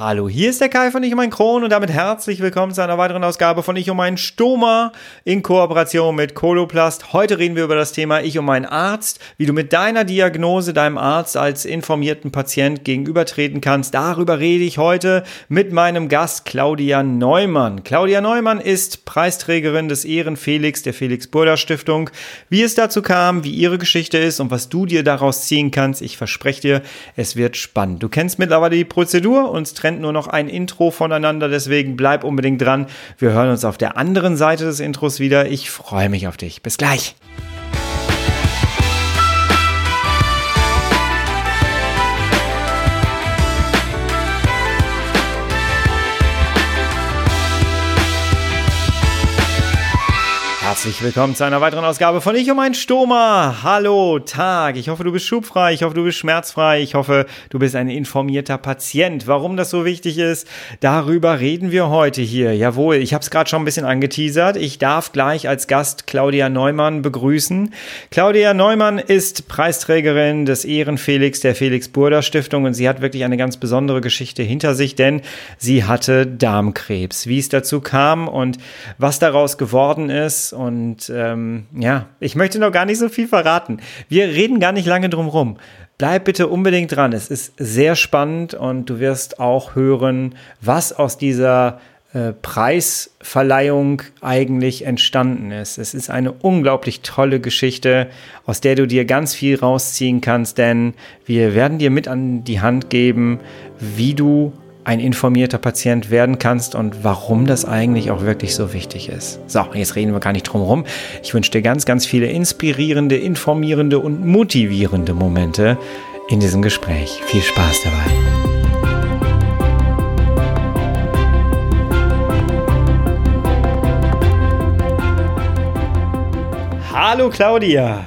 Hallo, hier ist der Kai von Ich um mein Kron und damit herzlich willkommen zu einer weiteren Ausgabe von Ich um meinen Stoma in Kooperation mit Coloplast. Heute reden wir über das Thema Ich um meinen Arzt, wie du mit deiner Diagnose deinem Arzt als informierten Patient gegenübertreten kannst. Darüber rede ich heute mit meinem Gast Claudia Neumann. Claudia Neumann ist Preisträgerin des Ehrenfelix der Felix Burda Stiftung. Wie es dazu kam, wie ihre Geschichte ist und was du dir daraus ziehen kannst, ich verspreche dir, es wird spannend. Du kennst mittlerweile die Prozedur, uns trennt trennt nur noch ein Intro voneinander, deswegen bleib unbedingt dran. Wir hören uns auf der anderen Seite des Intros wieder. Ich freue mich auf dich. Bis gleich. Herzlich willkommen zu einer weiteren Ausgabe von Ich um ein Stoma. Hallo, Tag. Ich hoffe, du bist schubfrei. Ich hoffe, du bist schmerzfrei. Ich hoffe, du bist ein informierter Patient. Warum das so wichtig ist, darüber reden wir heute hier. Jawohl, ich habe es gerade schon ein bisschen angeteasert. Ich darf gleich als Gast Claudia Neumann begrüßen. Claudia Neumann ist Preisträgerin des Ehrenfelix der Felix Burda Stiftung und sie hat wirklich eine ganz besondere Geschichte hinter sich, denn sie hatte Darmkrebs. Wie es dazu kam und was daraus geworden ist und ähm, ja, ich möchte noch gar nicht so viel verraten. Wir reden gar nicht lange drum rum. Bleib bitte unbedingt dran. Es ist sehr spannend und du wirst auch hören, was aus dieser äh, Preisverleihung eigentlich entstanden ist. Es ist eine unglaublich tolle Geschichte, aus der du dir ganz viel rausziehen kannst, denn wir werden dir mit an die Hand geben, wie du ein informierter Patient werden kannst und warum das eigentlich auch wirklich so wichtig ist. So, jetzt reden wir gar nicht drum herum. Ich wünsche dir ganz, ganz viele inspirierende, informierende und motivierende Momente in diesem Gespräch. Viel Spaß dabei. Hallo Claudia.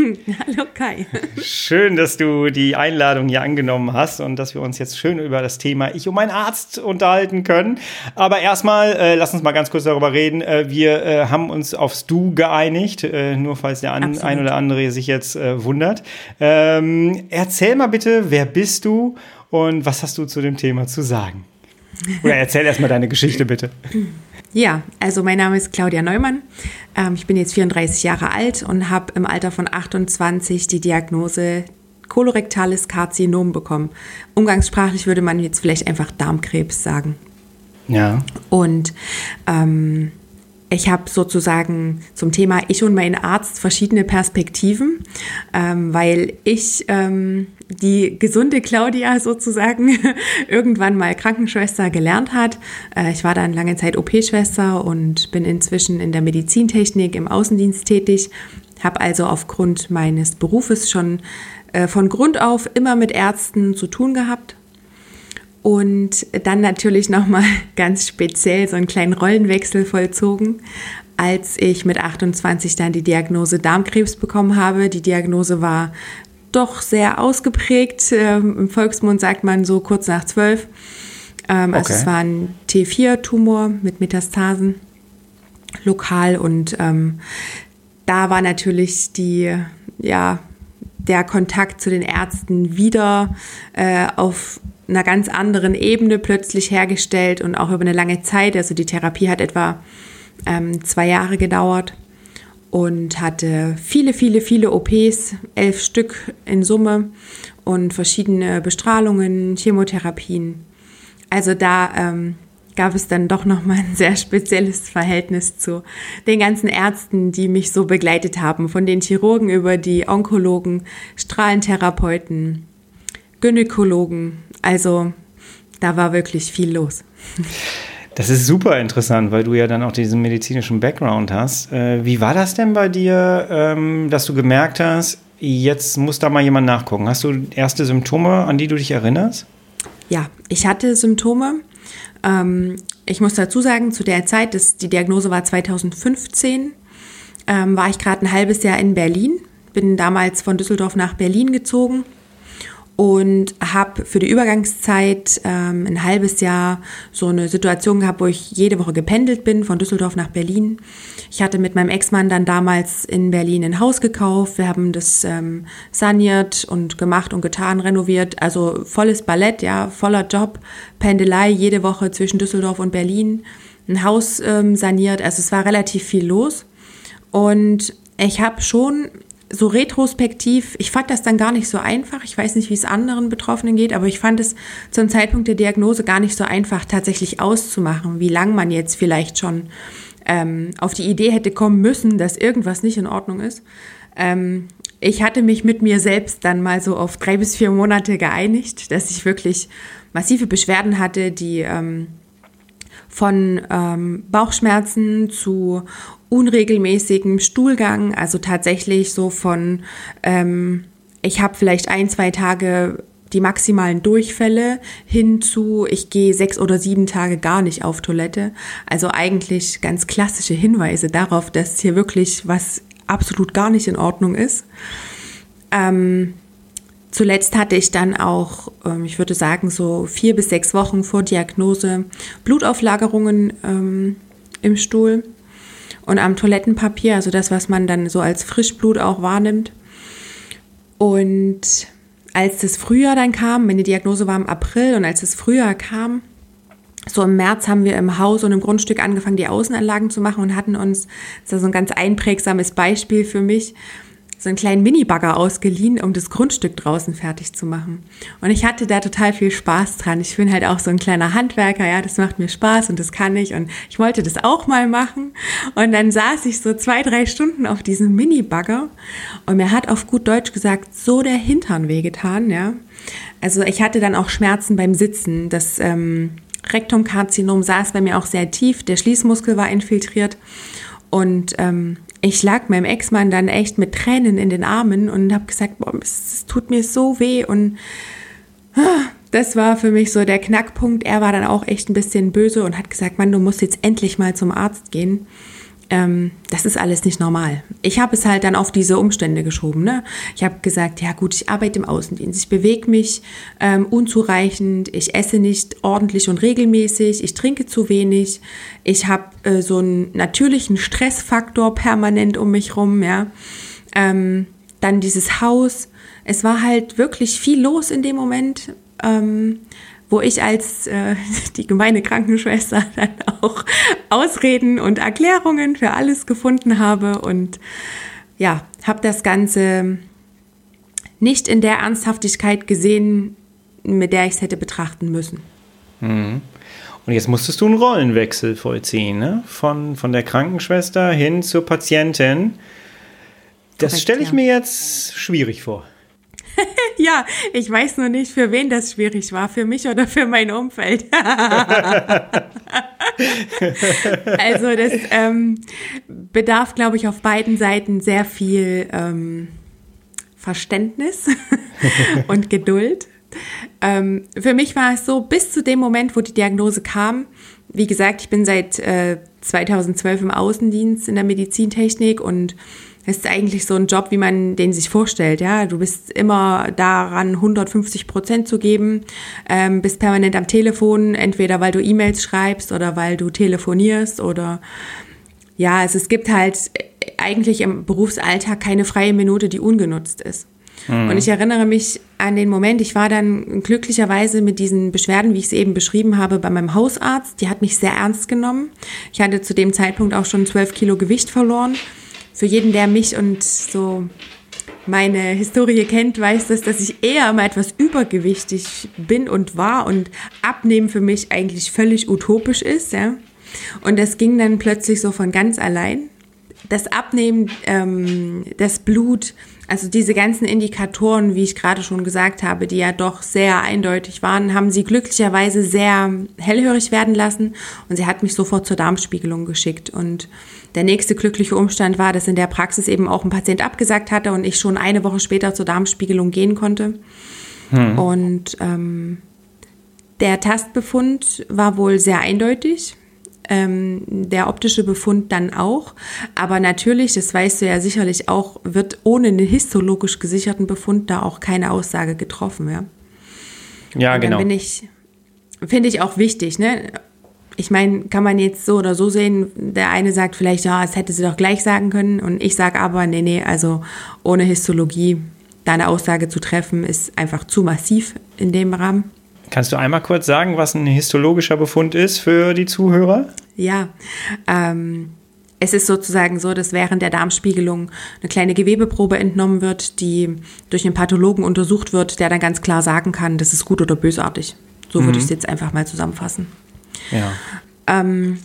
Hallo Kai. Schön, dass du die Einladung hier angenommen hast und dass wir uns jetzt schön über das Thema Ich um meinen Arzt unterhalten können. Aber erstmal, äh, lass uns mal ganz kurz darüber reden. Äh, wir äh, haben uns aufs Du geeinigt, äh, nur falls der an, ein oder andere sich jetzt äh, wundert. Ähm, erzähl mal bitte, wer bist du und was hast du zu dem Thema zu sagen? Oder erzähl erstmal deine Geschichte bitte. Ja, also mein Name ist Claudia Neumann. Ähm, ich bin jetzt 34 Jahre alt und habe im Alter von 28 die Diagnose kolorektales Karzinom bekommen. Umgangssprachlich würde man jetzt vielleicht einfach Darmkrebs sagen. Ja. Und ähm, ich habe sozusagen zum Thema Ich und mein Arzt verschiedene Perspektiven, ähm, weil ich ähm, die gesunde Claudia sozusagen irgendwann mal Krankenschwester gelernt hat. Äh, ich war dann lange Zeit OP-Schwester und bin inzwischen in der Medizintechnik im Außendienst tätig, habe also aufgrund meines Berufes schon äh, von Grund auf immer mit Ärzten zu tun gehabt und dann natürlich nochmal ganz speziell so einen kleinen Rollenwechsel vollzogen, als ich mit 28 dann die Diagnose Darmkrebs bekommen habe. Die Diagnose war doch sehr ausgeprägt. Ähm, Im Volksmund sagt man so kurz nach zwölf. Ähm, also es war ein T4-Tumor mit Metastasen lokal und ähm, da war natürlich die, ja, der Kontakt zu den Ärzten wieder äh, auf einer ganz anderen Ebene plötzlich hergestellt und auch über eine lange Zeit. Also die Therapie hat etwa ähm, zwei Jahre gedauert und hatte viele, viele, viele OPs, elf Stück in Summe und verschiedene Bestrahlungen, Chemotherapien. Also da ähm, gab es dann doch nochmal ein sehr spezielles Verhältnis zu den ganzen Ärzten, die mich so begleitet haben, von den Chirurgen über die Onkologen, Strahlentherapeuten, Gynäkologen. Also da war wirklich viel los. Das ist super interessant, weil du ja dann auch diesen medizinischen Background hast. Äh, wie war das denn bei dir, ähm, dass du gemerkt hast, jetzt muss da mal jemand nachgucken? Hast du erste Symptome, an die du dich erinnerst? Ja, ich hatte Symptome. Ähm, ich muss dazu sagen, zu der Zeit, das, die Diagnose war 2015, ähm, war ich gerade ein halbes Jahr in Berlin, bin damals von Düsseldorf nach Berlin gezogen und habe für die Übergangszeit ähm, ein halbes Jahr so eine Situation gehabt, wo ich jede Woche gependelt bin von Düsseldorf nach Berlin. Ich hatte mit meinem Ex-Mann dann damals in Berlin ein Haus gekauft. Wir haben das ähm, saniert und gemacht und getan, renoviert. Also volles Ballett, ja, voller Job, Pendelei jede Woche zwischen Düsseldorf und Berlin. Ein Haus ähm, saniert. Also es war relativ viel los. Und ich habe schon so retrospektiv, ich fand das dann gar nicht so einfach. Ich weiß nicht, wie es anderen Betroffenen geht, aber ich fand es zum Zeitpunkt der Diagnose gar nicht so einfach, tatsächlich auszumachen, wie lang man jetzt vielleicht schon ähm, auf die Idee hätte kommen müssen, dass irgendwas nicht in Ordnung ist. Ähm, ich hatte mich mit mir selbst dann mal so auf drei bis vier Monate geeinigt, dass ich wirklich massive Beschwerden hatte, die ähm, von ähm, Bauchschmerzen zu unregelmäßigem Stuhlgang, also tatsächlich so von, ähm, ich habe vielleicht ein, zwei Tage die maximalen Durchfälle hin zu, ich gehe sechs oder sieben Tage gar nicht auf Toilette. Also eigentlich ganz klassische Hinweise darauf, dass hier wirklich was absolut gar nicht in Ordnung ist. Ähm, zuletzt hatte ich dann auch, ähm, ich würde sagen, so vier bis sechs Wochen vor Diagnose Blutauflagerungen ähm, im Stuhl und am Toilettenpapier, also das, was man dann so als Frischblut auch wahrnimmt. Und als das Frühjahr dann kam, meine Diagnose war im April und als das Frühjahr kam, so im März haben wir im Haus und im Grundstück angefangen, die Außenanlagen zu machen und hatten uns, das ist so ein ganz einprägsames Beispiel für mich, so einen kleinen Minibagger ausgeliehen, um das Grundstück draußen fertig zu machen. Und ich hatte da total viel Spaß dran. Ich bin halt auch so ein kleiner Handwerker, ja, das macht mir Spaß und das kann ich und ich wollte das auch mal machen. Und dann saß ich so zwei, drei Stunden auf diesem Minibagger und mir hat auf gut Deutsch gesagt, so der Hintern wehgetan, ja. Also ich hatte dann auch Schmerzen beim Sitzen. Das ähm, Rektumkarzinom saß bei mir auch sehr tief, der Schließmuskel war infiltriert. Und ähm, ich lag meinem Ex-Mann dann echt mit Tränen in den Armen und habe gesagt, boah, es tut mir so weh und ah, das war für mich so der Knackpunkt. Er war dann auch echt ein bisschen böse und hat gesagt, Mann, du musst jetzt endlich mal zum Arzt gehen ähm, das ist alles nicht normal. Ich habe es halt dann auf diese Umstände geschoben. Ne? Ich habe gesagt, ja gut, ich arbeite im Außendienst, ich bewege mich ähm, unzureichend, ich esse nicht ordentlich und regelmäßig, ich trinke zu wenig, ich habe äh, so einen natürlichen Stressfaktor permanent um mich rum. Ja? Ähm, dann dieses Haus. Es war halt wirklich viel los in dem Moment. Ähm, wo ich als äh, die gemeine Krankenschwester dann auch Ausreden und Erklärungen für alles gefunden habe und ja, habe das Ganze nicht in der Ernsthaftigkeit gesehen, mit der ich es hätte betrachten müssen. Mhm. Und jetzt musstest du einen Rollenwechsel vollziehen, ne? Von, von der Krankenschwester hin zur Patientin. Das stelle ich ja. mir jetzt schwierig vor. ja, ich weiß nur nicht, für wen das schwierig war, für mich oder für mein Umfeld. also das ähm, bedarf, glaube ich, auf beiden Seiten sehr viel ähm, Verständnis und Geduld. Ähm, für mich war es so, bis zu dem Moment, wo die Diagnose kam, wie gesagt, ich bin seit äh, 2012 im Außendienst in der Medizintechnik und ist eigentlich so ein Job, wie man den sich vorstellt. Ja, du bist immer daran, 150 Prozent zu geben, ähm, bist permanent am Telefon, entweder weil du E-Mails schreibst oder weil du telefonierst oder ja, also es gibt halt eigentlich im Berufsalltag keine freie Minute, die ungenutzt ist. Mhm. Und ich erinnere mich an den Moment, ich war dann glücklicherweise mit diesen Beschwerden, wie ich es eben beschrieben habe, bei meinem Hausarzt. Die hat mich sehr ernst genommen. Ich hatte zu dem Zeitpunkt auch schon 12 Kilo Gewicht verloren für jeden, der mich und so meine Historie kennt, weiß das, dass ich eher mal etwas übergewichtig bin und war und Abnehmen für mich eigentlich völlig utopisch ist. Ja? Und das ging dann plötzlich so von ganz allein. Das Abnehmen, ähm, das Blut, also diese ganzen Indikatoren, wie ich gerade schon gesagt habe, die ja doch sehr eindeutig waren, haben sie glücklicherweise sehr hellhörig werden lassen und sie hat mich sofort zur Darmspiegelung geschickt und der nächste glückliche Umstand war, dass in der Praxis eben auch ein Patient abgesagt hatte und ich schon eine Woche später zur Darmspiegelung gehen konnte. Hm. Und ähm, der Tastbefund war wohl sehr eindeutig. ähm, der optische Befund dann auch. Aber natürlich, das weißt du ja sicherlich auch, wird ohne einen histologisch gesicherten Befund da auch keine Aussage getroffen. Ja, ja genau. Bin ich, finde ich auch wichtig, ne? Ich meine, kann man jetzt so oder so sehen, der eine sagt vielleicht, ja, das hätte sie doch gleich sagen können und ich sage aber, nee, nee, also ohne Histologie da eine Aussage zu treffen, ist einfach zu massiv in dem Rahmen. Kannst du einmal kurz sagen, was ein histologischer Befund ist für die Zuhörer? Ja, ähm, es ist sozusagen so, dass während der Darmspiegelung eine kleine Gewebeprobe entnommen wird, die durch einen Pathologen untersucht wird, der dann ganz klar sagen kann, das ist gut oder bösartig. So mhm. würde ich es jetzt einfach mal zusammenfassen. Ja. Ähm,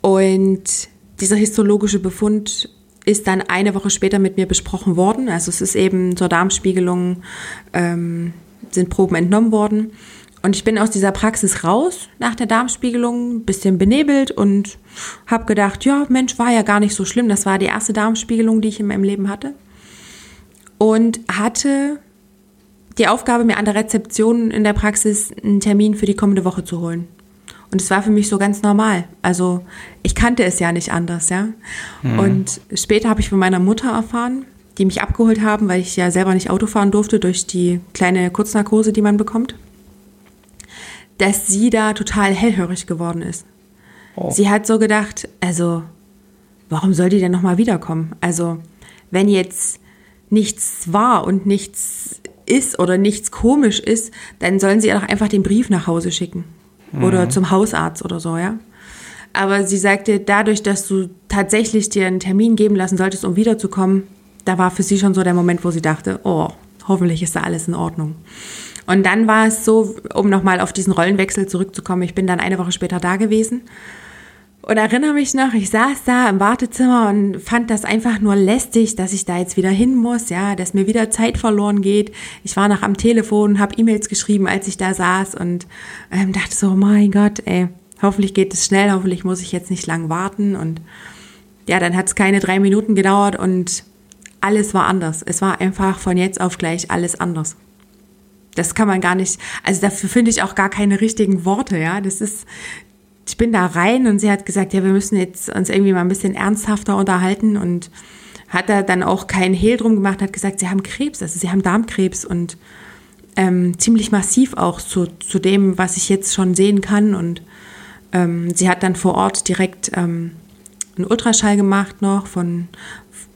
und dieser histologische Befund ist dann eine Woche später mit mir besprochen worden. Also es ist eben zur Darmspiegelung ähm, sind Proben entnommen worden. Und ich bin aus dieser Praxis raus nach der Darmspiegelung, bisschen benebelt und habe gedacht, ja, Mensch, war ja gar nicht so schlimm. Das war die erste Darmspiegelung, die ich in meinem Leben hatte. Und hatte die Aufgabe, mir an der Rezeption in der Praxis einen Termin für die kommende Woche zu holen. Und es war für mich so ganz normal. Also ich kannte es ja nicht anders, ja. Mhm. Und später habe ich von meiner Mutter erfahren, die mich abgeholt haben, weil ich ja selber nicht Auto fahren durfte durch die kleine Kurznarkose, die man bekommt dass sie da total hellhörig geworden ist. Oh. Sie hat so gedacht, also, warum soll die denn nochmal wiederkommen? Also, wenn jetzt nichts war und nichts ist oder nichts komisch ist, dann sollen sie ihr doch einfach den Brief nach Hause schicken. Mhm. Oder zum Hausarzt oder so, ja. Aber sie sagte, dadurch, dass du tatsächlich dir einen Termin geben lassen solltest, um wiederzukommen, da war für sie schon so der Moment, wo sie dachte, oh, hoffentlich ist da alles in Ordnung. Und dann war es so, um nochmal auf diesen Rollenwechsel zurückzukommen, ich bin dann eine Woche später da gewesen und erinnere mich noch, ich saß da im Wartezimmer und fand das einfach nur lästig, dass ich da jetzt wieder hin muss, ja, dass mir wieder Zeit verloren geht. Ich war noch am Telefon, habe E-Mails geschrieben, als ich da saß und ähm, dachte so, mein Gott, ey, hoffentlich geht es schnell, hoffentlich muss ich jetzt nicht lang warten. Und ja, dann hat es keine drei Minuten gedauert und alles war anders. Es war einfach von jetzt auf gleich alles anders das kann man gar nicht, also dafür finde ich auch gar keine richtigen Worte, ja. Das ist, ich bin da rein und sie hat gesagt, ja, wir müssen jetzt uns irgendwie mal ein bisschen ernsthafter unterhalten und hat da dann auch keinen Hehl drum gemacht, hat gesagt, sie haben Krebs, also sie haben Darmkrebs und ähm, ziemlich massiv auch zu, zu dem, was ich jetzt schon sehen kann und ähm, sie hat dann vor Ort direkt ähm, einen Ultraschall gemacht noch von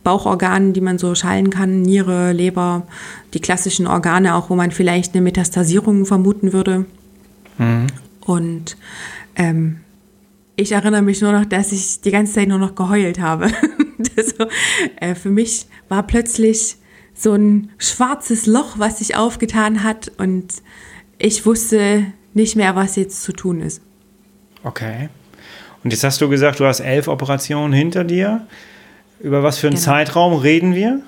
Bauchorganen, die man so schallen kann, Niere, Leber, die klassischen Organe, auch wo man vielleicht eine Metastasierung vermuten würde. Mhm. Und ähm, ich erinnere mich nur noch, dass ich die ganze Zeit nur noch geheult habe. also, äh, für mich war plötzlich so ein schwarzes Loch, was sich aufgetan hat und ich wusste nicht mehr, was jetzt zu tun ist. Okay. Und jetzt hast du gesagt, du hast elf Operationen hinter dir. Über was für einen genau. Zeitraum reden wir?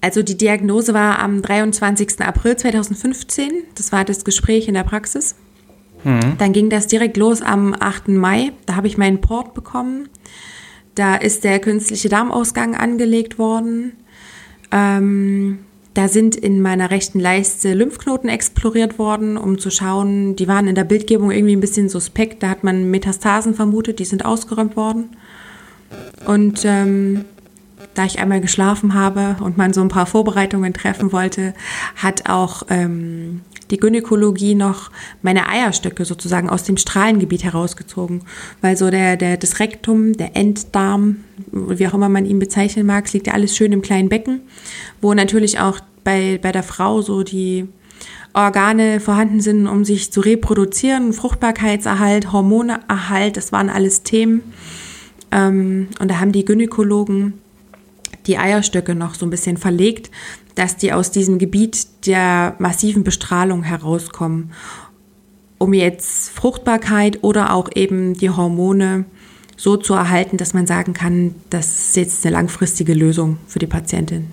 Also die Diagnose war am 23. April 2015. Das war das Gespräch in der Praxis. Mhm. Dann ging das direkt los am 8. Mai. Da habe ich meinen Port bekommen. Da ist der künstliche Darmausgang angelegt worden. Ähm, da sind in meiner rechten Leiste Lymphknoten exploriert worden, um zu schauen, die waren in der Bildgebung irgendwie ein bisschen suspekt. Da hat man Metastasen vermutet, die sind ausgeräumt worden. Und ähm, da ich einmal geschlafen habe und man so ein paar Vorbereitungen treffen wollte, hat auch ähm, die Gynäkologie noch meine Eierstöcke sozusagen aus dem Strahlengebiet herausgezogen, weil so der, der das Rektum, der Enddarm, wie auch immer man ihn bezeichnen mag, liegt ja alles schön im kleinen Becken, wo natürlich auch bei, bei der Frau so die Organe vorhanden sind, um sich zu reproduzieren, Fruchtbarkeitserhalt, Hormoneerhalt, das waren alles Themen. Ähm, und da haben die Gynäkologen die Eierstöcke noch so ein bisschen verlegt, dass die aus diesem Gebiet der massiven Bestrahlung herauskommen, um jetzt Fruchtbarkeit oder auch eben die Hormone so zu erhalten, dass man sagen kann, das ist jetzt eine langfristige Lösung für die Patientin.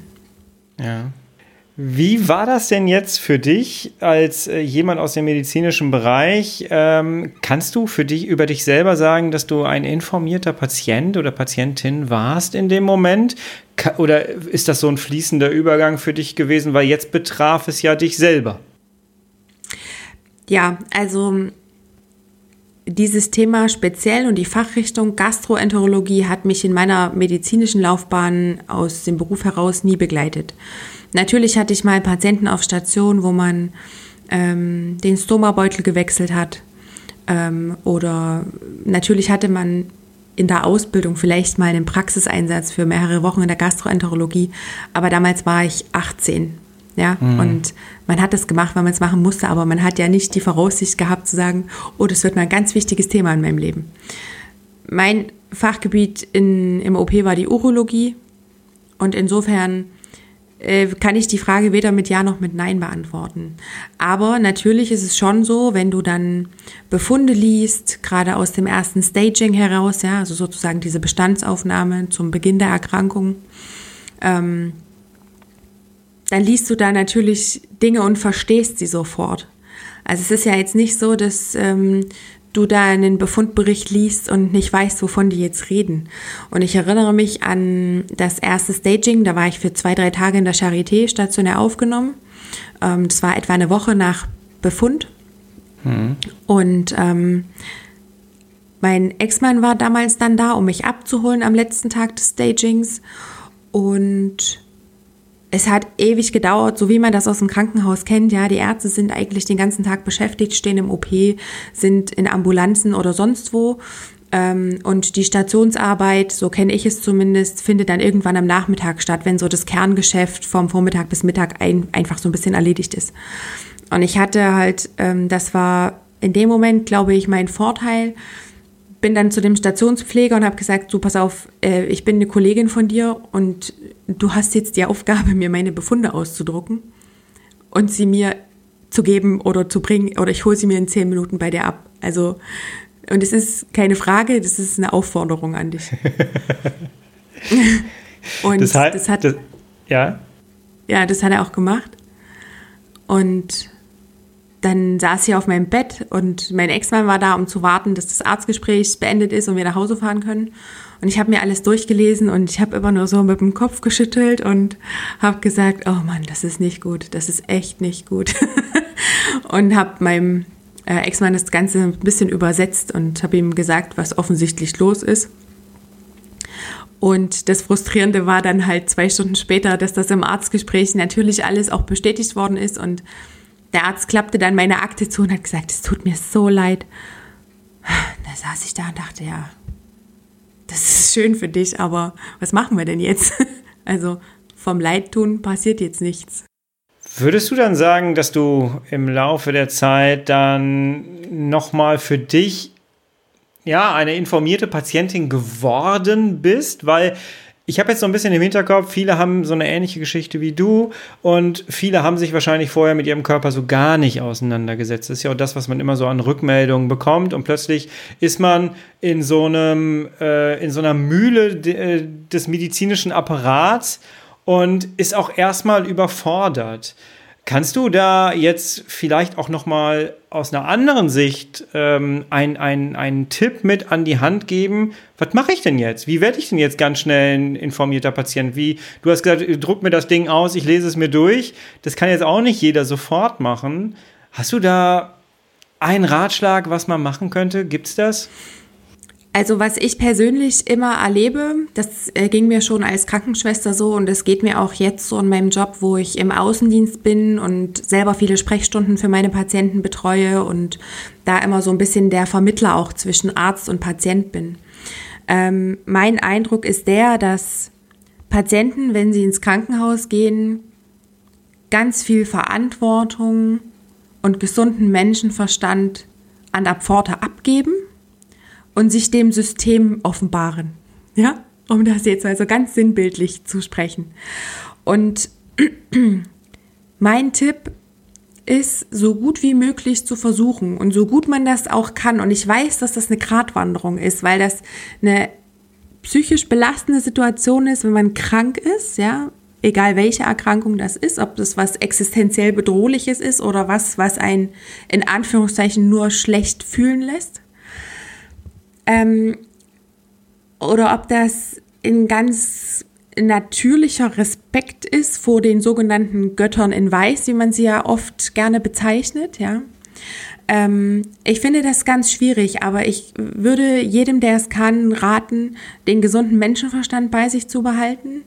Ja. Wie war das denn jetzt für dich als äh, jemand aus dem medizinischen Bereich? Ähm, kannst du für dich über dich selber sagen, dass du ein informierter Patient oder Patientin warst in dem Moment? Ka oder ist das so ein fließender Übergang für dich gewesen, weil jetzt betraf es ja dich selber? Ja, also dieses Thema speziell und die Fachrichtung Gastroenterologie hat mich in meiner medizinischen Laufbahn aus dem Beruf heraus nie begleitet. Natürlich hatte ich mal Patienten auf Station, wo man ähm, den Stoma-Beutel gewechselt hat. Ähm, oder natürlich hatte man in der Ausbildung vielleicht mal einen Praxiseinsatz für mehrere Wochen in der Gastroenterologie. Aber damals war ich 18. Ja, mhm. und man hat das gemacht, weil man es machen musste, aber man hat ja nicht die Voraussicht gehabt zu sagen, oh, das wird mal ein ganz wichtiges Thema in meinem Leben. Mein Fachgebiet in, im OP war die Urologie und insofern äh, kann ich die Frage weder mit Ja noch mit Nein beantworten. Aber natürlich ist es schon so, wenn du dann Befunde liest, gerade aus dem ersten Staging heraus, ja, also sozusagen diese Bestandsaufnahme zum Beginn der Erkrankung, ähm, dann liest du da natürlich Dinge und verstehst sie sofort. Also es ist ja jetzt nicht so, dass ähm, du da einen Befundbericht liest und nicht weißt, wovon die jetzt reden. Und ich erinnere mich an das erste Staging, da war ich für zwei, drei Tage in der Charité stationär aufgenommen. Ähm, das war etwa eine Woche nach Befund. Mhm. Und ähm, mein Ex-Mann war damals dann da, um mich abzuholen am letzten Tag des Stagings. Und es hat ewig gedauert, so wie man das aus dem Krankenhaus kennt. Ja, die Ärzte sind eigentlich den ganzen Tag beschäftigt, stehen im OP, sind in Ambulanzen oder sonst wo. Ähm, und die Stationsarbeit, so kenne ich es zumindest, findet dann irgendwann am Nachmittag statt, wenn so das Kerngeschäft vom Vormittag bis Mittag ein, einfach so ein bisschen erledigt ist. Und ich hatte halt, ähm, das war in dem Moment, glaube ich, mein Vorteil, bin dann zu dem Stationspfleger und habe gesagt, du pass auf, äh, ich bin eine Kollegin von dir und du hast jetzt die Aufgabe, mir meine Befunde auszudrucken und sie mir zu geben oder zu bringen oder ich hole sie mir in zehn Minuten bei dir ab. Also und es ist keine Frage, das ist eine Aufforderung an dich. und das, heißt, das hat das, ja ja, das hat er auch gemacht und dann saß sie auf meinem Bett und mein Ex-Mann war da, um zu warten, dass das Arztgespräch beendet ist und wir nach Hause fahren können. Und ich habe mir alles durchgelesen und ich habe immer nur so mit dem Kopf geschüttelt und habe gesagt, oh Mann, das ist nicht gut, das ist echt nicht gut. und habe meinem äh, Ex-Mann das Ganze ein bisschen übersetzt und habe ihm gesagt, was offensichtlich los ist. Und das Frustrierende war dann halt zwei Stunden später, dass das im Arztgespräch natürlich alles auch bestätigt worden ist und der Arzt klappte dann meine Akte zu und hat gesagt, es tut mir so leid. Da saß ich da und dachte, ja, das ist schön für dich, aber was machen wir denn jetzt? Also vom Leidtun passiert jetzt nichts. Würdest du dann sagen, dass du im Laufe der Zeit dann nochmal für dich ja eine informierte Patientin geworden bist? Weil ich habe jetzt so ein bisschen im Hinterkopf, viele haben so eine ähnliche Geschichte wie du und viele haben sich wahrscheinlich vorher mit ihrem Körper so gar nicht auseinandergesetzt. Das ist ja auch das, was man immer so an Rückmeldungen bekommt und plötzlich ist man in so einem, äh, in so einer Mühle de, äh, des medizinischen Apparats und ist auch erstmal überfordert. Kannst du da jetzt vielleicht auch noch mal aus einer anderen Sicht ähm, einen ein Tipp mit an die Hand geben? Was mache ich denn jetzt? Wie werde ich denn jetzt ganz schnell ein informierter Patient? Wie du hast gesagt, druck mir das Ding aus, ich lese es mir durch. Das kann jetzt auch nicht jeder sofort machen. Hast du da einen Ratschlag, was man machen könnte? Gibt's das? Also was ich persönlich immer erlebe, das äh, ging mir schon als Krankenschwester so und es geht mir auch jetzt so in meinem Job, wo ich im Außendienst bin und selber viele Sprechstunden für meine Patienten betreue und da immer so ein bisschen der Vermittler auch zwischen Arzt und Patient bin. Ähm, mein Eindruck ist der, dass Patienten, wenn sie ins Krankenhaus gehen, ganz viel Verantwortung und gesunden Menschenverstand an der Pforte abgeben und sich dem System offenbaren. Ja, um das jetzt also ganz sinnbildlich zu sprechen. Und mein Tipp ist, so gut wie möglich zu versuchen und so gut man das auch kann. Und ich weiß, dass das eine Gratwanderung ist, weil das eine psychisch belastende Situation ist, wenn man krank ist, ja, egal welche Erkrankung das ist, ob das was existenziell bedrohliches ist oder was, was einen in Anführungszeichen nur schlecht fühlen lässt ähm, oder ob das ein ganz natürlicher Respekt ist vor den sogenannten Göttern in Weiß, wie man sie ja oft gerne bezeichnet, ja. ähm, ich finde das ganz schwierig, aber ich würde jedem, der es kann, raten, den gesunden Menschenverstand bei sich zu behalten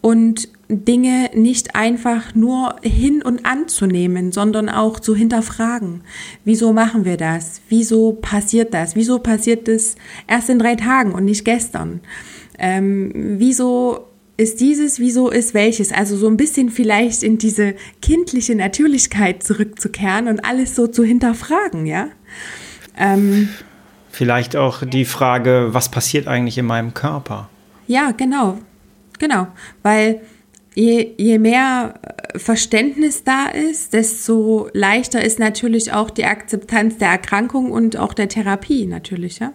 und Dinge nicht einfach nur hin und anzunehmen, sondern auch zu hinterfragen. Wieso machen wir das? Wieso passiert das? Wieso passiert das erst in drei Tagen und nicht gestern? Ähm, wieso ist dieses, wieso ist welches? Also so ein bisschen vielleicht in diese kindliche Natürlichkeit zurückzukehren und alles so zu hinterfragen, ja? Ähm, vielleicht auch die Frage, was passiert eigentlich in meinem Körper? Ja, genau. Genau, weil je, je mehr äh, Verständnis da ist, desto leichter ist natürlich auch die Akzeptanz der Erkrankung und auch der Therapie natürlich, ja.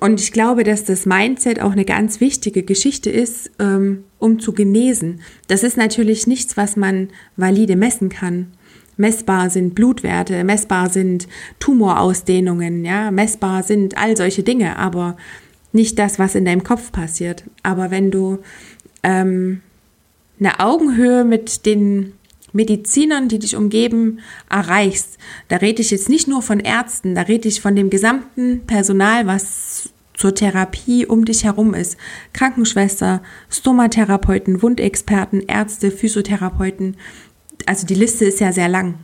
Und ich glaube, dass das Mindset auch eine ganz wichtige Geschichte ist, ähm, um zu genesen. Das ist natürlich nichts, was man valide messen kann. Messbar sind Blutwerte, messbar sind Tumorausdehnungen, ja, messbar sind all solche Dinge, aber nicht das, was in deinem Kopf passiert. Aber wenn du ähm, eine Augenhöhe mit den Medizinern, die dich umgeben, erreichst, da rede ich jetzt nicht nur von Ärzten, da rede ich von dem gesamten Personal, was zur Therapie um dich herum ist. Krankenschwester, Stomatherapeuten, Wundexperten, Ärzte, Physiotherapeuten. Also die Liste ist ja sehr lang.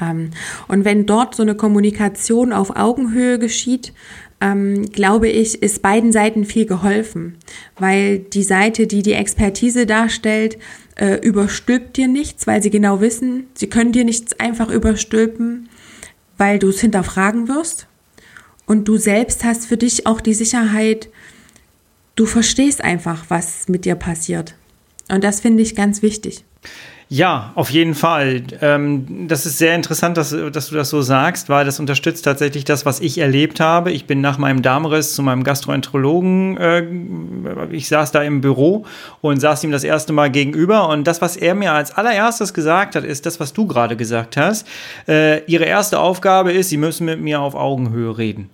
Ähm, und wenn dort so eine Kommunikation auf Augenhöhe geschieht, ähm, glaube ich, ist beiden Seiten viel geholfen, weil die Seite, die die Expertise darstellt, äh, überstülpt dir nichts, weil sie genau wissen, sie können dir nichts einfach überstülpen, weil du es hinterfragen wirst. Und du selbst hast für dich auch die Sicherheit, du verstehst einfach, was mit dir passiert. Und das finde ich ganz wichtig. Ja, auf jeden Fall. Ähm, das ist sehr interessant, dass, dass, du das so sagst, weil das unterstützt tatsächlich das, was ich erlebt habe. Ich bin nach meinem Darmriss zu meinem Gastroenterologen. Äh, ich saß da im Büro und saß ihm das erste Mal gegenüber. Und das, was er mir als allererstes gesagt hat, ist das, was du gerade gesagt hast. Äh, ihre erste Aufgabe ist, sie müssen mit mir auf Augenhöhe reden.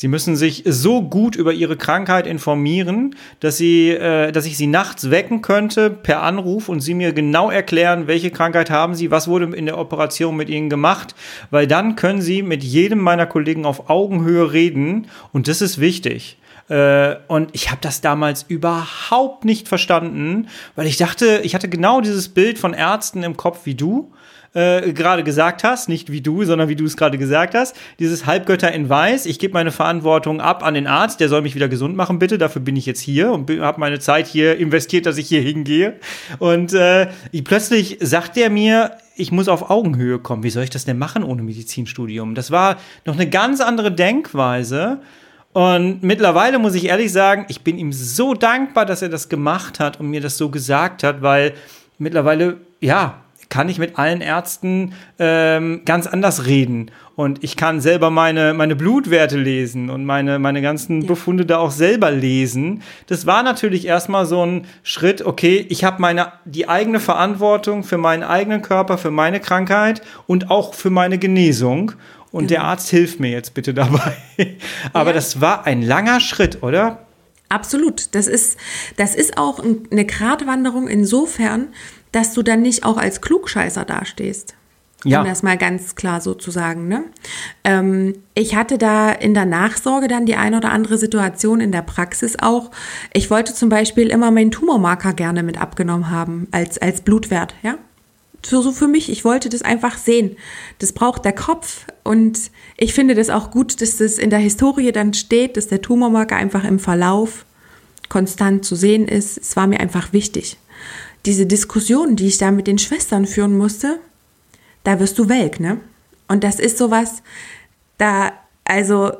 Sie müssen sich so gut über ihre Krankheit informieren, dass sie, äh, dass ich sie nachts wecken könnte per Anruf und sie mir genau erklären, welche Krankheit haben sie, was wurde in der Operation mit ihnen gemacht, weil dann können sie mit jedem meiner Kollegen auf Augenhöhe reden und das ist wichtig. Äh, und ich habe das damals überhaupt nicht verstanden, weil ich dachte, ich hatte genau dieses Bild von Ärzten im Kopf wie du äh, gerade gesagt hast, nicht wie du, sondern wie du es gerade gesagt hast, dieses Halbgötter in Weiß, ich gebe meine Verantwortung ab an den Arzt, der soll mich wieder gesund machen, bitte, dafür bin ich jetzt hier und habe meine Zeit hier investiert, dass ich hier hingehe. Und äh, plötzlich sagt der mir, ich muss auf Augenhöhe kommen. Wie soll ich das denn machen ohne Medizinstudium? Das war noch eine ganz andere Denkweise. Und mittlerweile muss ich ehrlich sagen, ich bin ihm so dankbar, dass er das gemacht hat und mir das so gesagt hat, weil mittlerweile, ja, kann ich mit allen Ärzten ähm, ganz anders reden. Und ich kann selber meine, meine Blutwerte lesen und meine, meine ganzen ja. Befunde da auch selber lesen. Das war natürlich erstmal so ein Schritt, okay, ich habe meine die eigene Verantwortung für meinen eigenen Körper, für meine Krankheit und auch für meine Genesung. Und genau. der Arzt hilft mir jetzt bitte dabei. Aber ja. das war ein langer Schritt, oder? Absolut. Das ist, das ist auch eine Gratwanderung insofern, dass du dann nicht auch als Klugscheißer dastehst. Ja. Um das mal ganz klar so zu sagen. Ne? Ähm, ich hatte da in der Nachsorge dann die ein oder andere Situation in der Praxis auch. Ich wollte zum Beispiel immer meinen Tumormarker gerne mit abgenommen haben als, als Blutwert. Ja? So, so für mich, ich wollte das einfach sehen. Das braucht der Kopf und ich finde das auch gut, dass das in der Historie dann steht, dass der Tumormarker einfach im Verlauf konstant zu sehen ist. Es war mir einfach wichtig diese Diskussion, die ich da mit den Schwestern führen musste, da wirst du welk, ne? Und das ist sowas, da, also,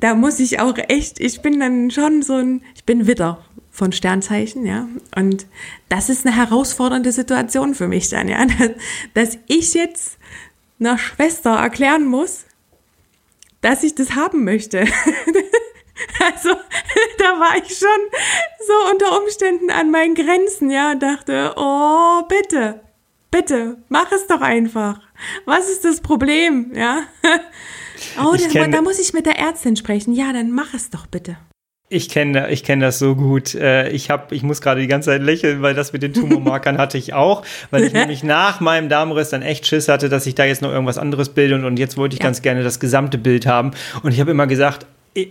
da muss ich auch echt, ich bin dann schon so ein, ich bin Witter von Sternzeichen, ja. Und das ist eine herausfordernde Situation für mich dann, ja. Dass, ich jetzt einer Schwester erklären muss, dass ich das haben möchte. Also da war ich schon so unter Umständen an meinen Grenzen, ja, und dachte, oh, bitte, bitte, mach es doch einfach. Was ist das Problem, ja? Oh, da, da muss ich mit der Ärztin sprechen. Ja, dann mach es doch bitte. Ich kenne ich kenn das so gut. Äh, ich, hab, ich muss gerade die ganze Zeit lächeln, weil das mit den Tumormarkern hatte ich auch, weil ich nämlich nach meinem Darmriss dann echt Schiss hatte, dass ich da jetzt noch irgendwas anderes bilde und, und jetzt wollte ich ja. ganz gerne das gesamte Bild haben. Und ich habe immer gesagt,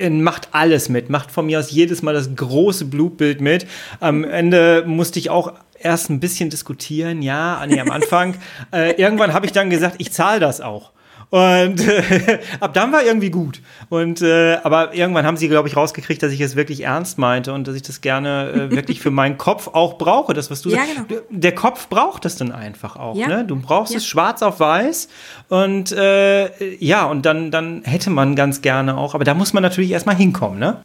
macht alles mit, macht von mir aus jedes Mal das große Blutbild mit. Am Ende musste ich auch erst ein bisschen diskutieren, ja, nee, am Anfang. äh, irgendwann habe ich dann gesagt, ich zahle das auch. Und äh, ab dann war irgendwie gut. Und äh, aber irgendwann haben sie, glaube ich, rausgekriegt, dass ich es wirklich ernst meinte und dass ich das gerne äh, wirklich für meinen Kopf auch brauche. Das, was du ja, sagst. Genau. Der Kopf braucht das dann einfach auch. Ja. Ne? Du brauchst ja. es schwarz auf weiß. Und äh, ja, und dann, dann hätte man ganz gerne auch, aber da muss man natürlich erstmal hinkommen, ne?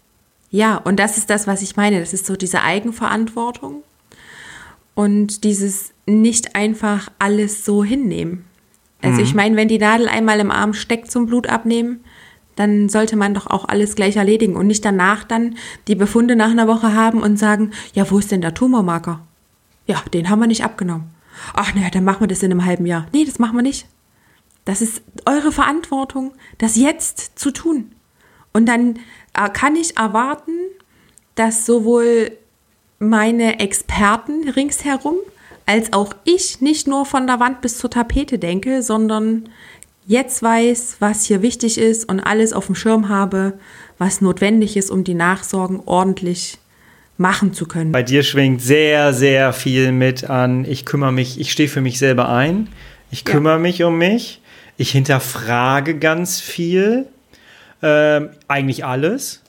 Ja, und das ist das, was ich meine. Das ist so diese Eigenverantwortung und dieses nicht einfach alles so hinnehmen. Also mhm. ich meine, wenn die Nadel einmal im Arm steckt zum Blut abnehmen, dann sollte man doch auch alles gleich erledigen und nicht danach dann die Befunde nach einer Woche haben und sagen, ja, wo ist denn der Tumormarker? Ja, den haben wir nicht abgenommen. Ach naja, dann machen wir das in einem halben Jahr. Nee, das machen wir nicht. Das ist eure Verantwortung, das jetzt zu tun. Und dann äh, kann ich erwarten, dass sowohl meine Experten ringsherum als auch ich nicht nur von der Wand bis zur Tapete denke, sondern jetzt weiß, was hier wichtig ist und alles auf dem Schirm habe, was notwendig ist, um die Nachsorgen ordentlich machen zu können. Bei dir schwingt sehr, sehr viel mit an, ich kümmere mich, ich stehe für mich selber ein, ich kümmere ja. mich um mich, ich hinterfrage ganz viel, äh, eigentlich alles.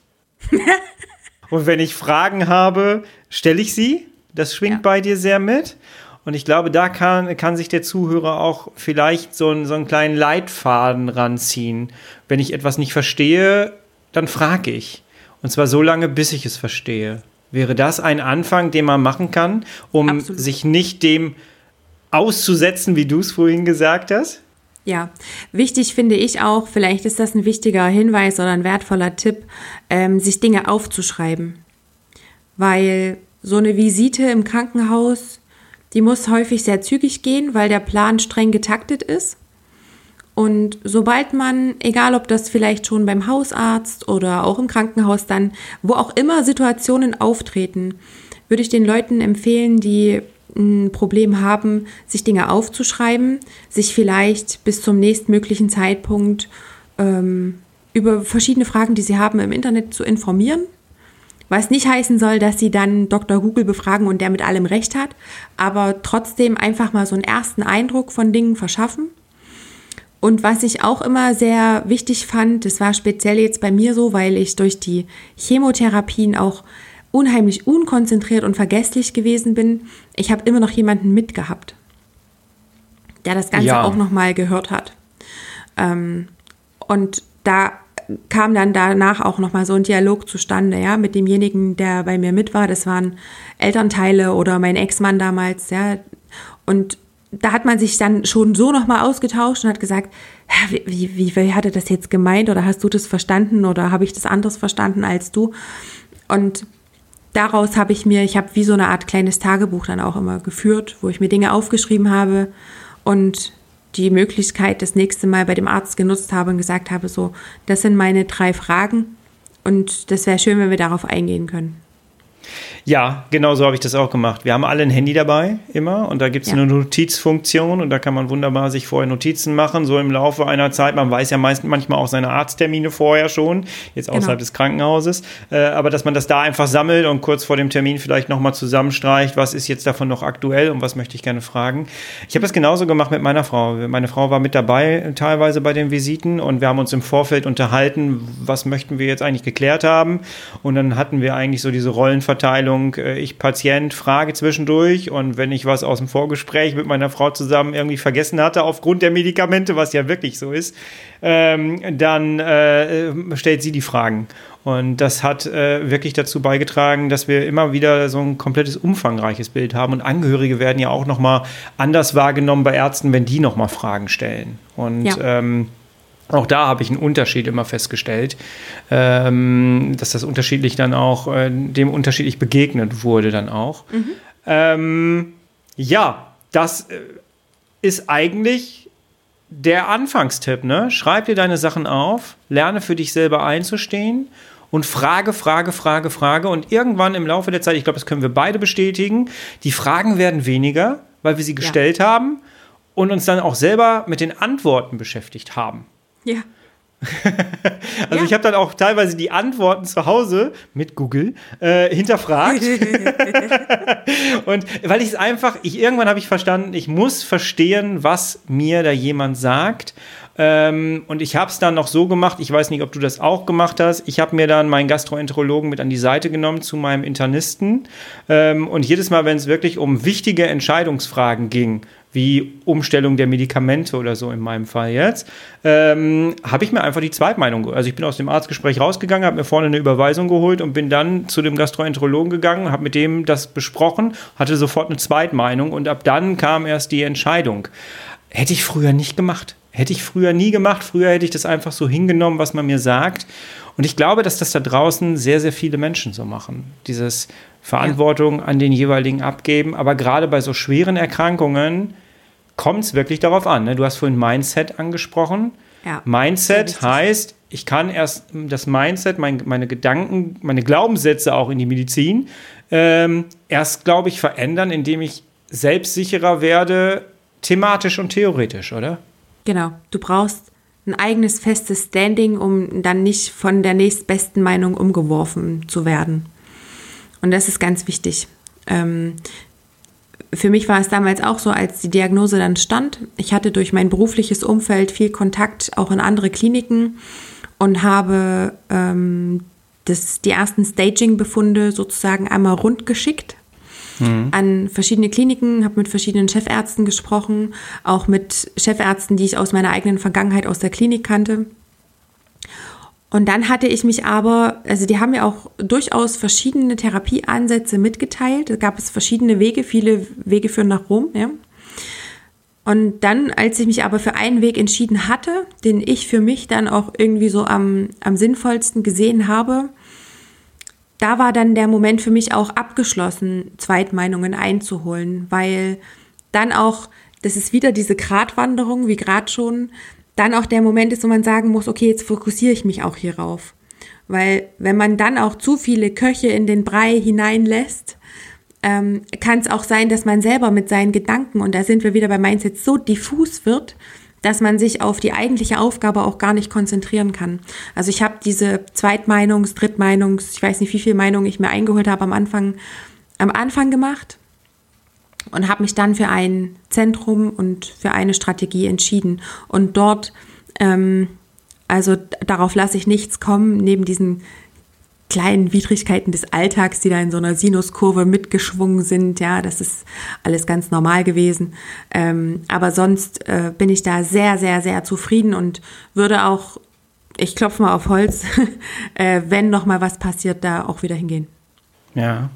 und wenn ich Fragen habe, stelle ich sie. Das schwingt ja. bei dir sehr mit. Und ich glaube, da kann, kann sich der Zuhörer auch vielleicht so, einen, so einen kleinen Leitfaden ranziehen. Wenn ich etwas nicht verstehe, dann frage ich. Und zwar so lange, bis ich es verstehe. Wäre das ein Anfang, den man machen kann, um Absolut. sich nicht dem auszusetzen, wie du es vorhin gesagt hast? Ja, wichtig finde ich auch, vielleicht ist das ein wichtiger Hinweis oder ein wertvoller Tipp, ähm, sich Dinge aufzuschreiben. Weil so eine Visite im Krankenhaus die muss häufig sehr zügig gehen, weil der Plan streng getaktet ist. Und sobald man, egal ob das vielleicht schon beim Hausarzt oder auch im Krankenhaus dann, wo auch immer Situationen auftreten, würde ich den Leuten empfehlen, die ein Problem haben, sich Dinge aufzuschreiben, sich vielleicht bis zum nächstmöglichen Zeitpunkt ähm, über verschiedene Fragen, die sie haben, im Internet zu informieren was nicht heißen soll, dass sie dann Dr. Google befragen und der mit allem recht hat, aber trotzdem einfach mal so einen ersten Eindruck von Dingen verschaffen. Und was ich auch immer sehr wichtig fand, das war speziell jetzt bei mir so, weil ich durch die Chemotherapien auch unheimlich unkonzentriert und vergesslich gewesen bin. Ich habe immer noch jemanden mitgehabt, der das Ganze ja. auch nochmal gehört hat. Ähm, und da kam dann danach auch nochmal so ein Dialog zustande, ja, mit demjenigen, der bei mir mit war. Das waren Elternteile oder mein Ex-Mann damals, ja. Und da hat man sich dann schon so nochmal ausgetauscht und hat gesagt, wie, wie, wie hat er das jetzt gemeint oder hast du das verstanden oder habe ich das anders verstanden als du? Und daraus habe ich mir, ich habe wie so eine Art kleines Tagebuch dann auch immer geführt, wo ich mir Dinge aufgeschrieben habe und die Möglichkeit das nächste Mal bei dem Arzt genutzt habe und gesagt habe, so, das sind meine drei Fragen und das wäre schön, wenn wir darauf eingehen können. Ja, genau so habe ich das auch gemacht. Wir haben alle ein Handy dabei, immer, und da gibt es ja. eine Notizfunktion und da kann man wunderbar sich vorher Notizen machen, so im Laufe einer Zeit. Man weiß ja meist, manchmal auch seine Arzttermine vorher schon, jetzt genau. außerhalb des Krankenhauses, äh, aber dass man das da einfach sammelt und kurz vor dem Termin vielleicht nochmal zusammenstreicht, was ist jetzt davon noch aktuell und was möchte ich gerne fragen. Ich habe das genauso gemacht mit meiner Frau. Meine Frau war mit dabei teilweise bei den Visiten und wir haben uns im Vorfeld unterhalten, was möchten wir jetzt eigentlich geklärt haben und dann hatten wir eigentlich so diese Rollenverteilung Einstellung, äh, ich Patient, frage zwischendurch und wenn ich was aus dem Vorgespräch mit meiner Frau zusammen irgendwie vergessen hatte, aufgrund der Medikamente, was ja wirklich so ist, ähm, dann äh, stellt sie die Fragen. Und das hat äh, wirklich dazu beigetragen, dass wir immer wieder so ein komplettes umfangreiches Bild haben. Und Angehörige werden ja auch nochmal anders wahrgenommen bei Ärzten, wenn die nochmal Fragen stellen. Und ja. ähm, auch da habe ich einen Unterschied immer festgestellt, ähm, dass das unterschiedlich dann auch, äh, dem unterschiedlich begegnet wurde dann auch. Mhm. Ähm, ja, das äh, ist eigentlich der Anfangstipp, ne? Schreib dir deine Sachen auf, lerne für dich selber einzustehen und frage, frage, frage, frage. Und irgendwann im Laufe der Zeit, ich glaube, das können wir beide bestätigen, die Fragen werden weniger, weil wir sie gestellt ja. haben und uns dann auch selber mit den Antworten beschäftigt haben. Ja. also ja. ich habe dann auch teilweise die Antworten zu Hause mit Google äh, hinterfragt. und weil ich es einfach, ich irgendwann habe ich verstanden, ich muss verstehen, was mir da jemand sagt. Ähm, und ich habe es dann noch so gemacht, ich weiß nicht, ob du das auch gemacht hast. Ich habe mir dann meinen Gastroenterologen mit an die Seite genommen zu meinem Internisten. Ähm, und jedes Mal, wenn es wirklich um wichtige Entscheidungsfragen ging, wie Umstellung der Medikamente oder so in meinem Fall jetzt, ähm, habe ich mir einfach die Zweitmeinung, also ich bin aus dem Arztgespräch rausgegangen, habe mir vorne eine Überweisung geholt und bin dann zu dem Gastroenterologen gegangen, habe mit dem das besprochen, hatte sofort eine Zweitmeinung und ab dann kam erst die Entscheidung. Hätte ich früher nicht gemacht. Hätte ich früher nie gemacht. Früher hätte ich das einfach so hingenommen, was man mir sagt. Und ich glaube, dass das da draußen sehr, sehr viele Menschen so machen. Dieses Verantwortung ja. an den jeweiligen abgeben. Aber gerade bei so schweren Erkrankungen kommt es wirklich darauf an. Ne? Du hast vorhin Mindset angesprochen. Ja, Mindset heißt, ich kann erst das Mindset, mein, meine Gedanken, meine Glaubenssätze auch in die Medizin ähm, erst, glaube ich, verändern, indem ich selbstsicherer werde, thematisch und theoretisch, oder? Genau. Du brauchst ein eigenes festes Standing, um dann nicht von der nächstbesten Meinung umgeworfen zu werden. Und das ist ganz wichtig. Ähm, für mich war es damals auch so, als die Diagnose dann stand. Ich hatte durch mein berufliches Umfeld viel Kontakt auch in andere Kliniken und habe ähm, das, die ersten Staging-Befunde sozusagen einmal rund geschickt mhm. an verschiedene Kliniken, habe mit verschiedenen Chefärzten gesprochen, auch mit Chefärzten, die ich aus meiner eigenen Vergangenheit aus der Klinik kannte. Und dann hatte ich mich aber, also die haben mir auch durchaus verschiedene Therapieansätze mitgeteilt. Da gab es verschiedene Wege, viele Wege führen nach Rom, ja. Und dann, als ich mich aber für einen Weg entschieden hatte, den ich für mich dann auch irgendwie so am, am sinnvollsten gesehen habe, da war dann der Moment für mich auch abgeschlossen, Zweitmeinungen einzuholen, weil dann auch, das ist wieder diese Gratwanderung, wie gerade schon, dann auch der Moment ist, wo man sagen muss, okay, jetzt fokussiere ich mich auch hierauf. Weil wenn man dann auch zu viele Köche in den Brei hineinlässt, ähm, kann es auch sein, dass man selber mit seinen Gedanken, und da sind wir wieder bei Mindset, so diffus wird, dass man sich auf die eigentliche Aufgabe auch gar nicht konzentrieren kann. Also ich habe diese Zweitmeinungs-, Drittmeinungs-, ich weiß nicht, wie viel Meinungen ich mir eingeholt habe am Anfang, am Anfang gemacht und habe mich dann für ein Zentrum und für eine Strategie entschieden. Und dort, ähm, also darauf lasse ich nichts kommen, neben diesen kleinen Widrigkeiten des Alltags, die da in so einer Sinuskurve mitgeschwungen sind. Ja, das ist alles ganz normal gewesen. Ähm, aber sonst äh, bin ich da sehr, sehr, sehr zufrieden und würde auch, ich klopfe mal auf Holz, äh, wenn noch mal was passiert, da auch wieder hingehen. Ja.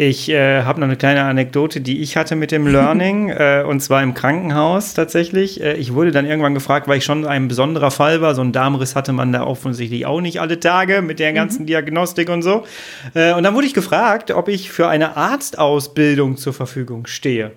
Ich äh, habe noch eine kleine Anekdote, die ich hatte mit dem Learning, äh, und zwar im Krankenhaus tatsächlich. Äh, ich wurde dann irgendwann gefragt, weil ich schon ein besonderer Fall war. So ein Darmriss hatte man da offensichtlich auch nicht alle Tage mit der ganzen mhm. Diagnostik und so. Äh, und dann wurde ich gefragt, ob ich für eine Arztausbildung zur Verfügung stehe.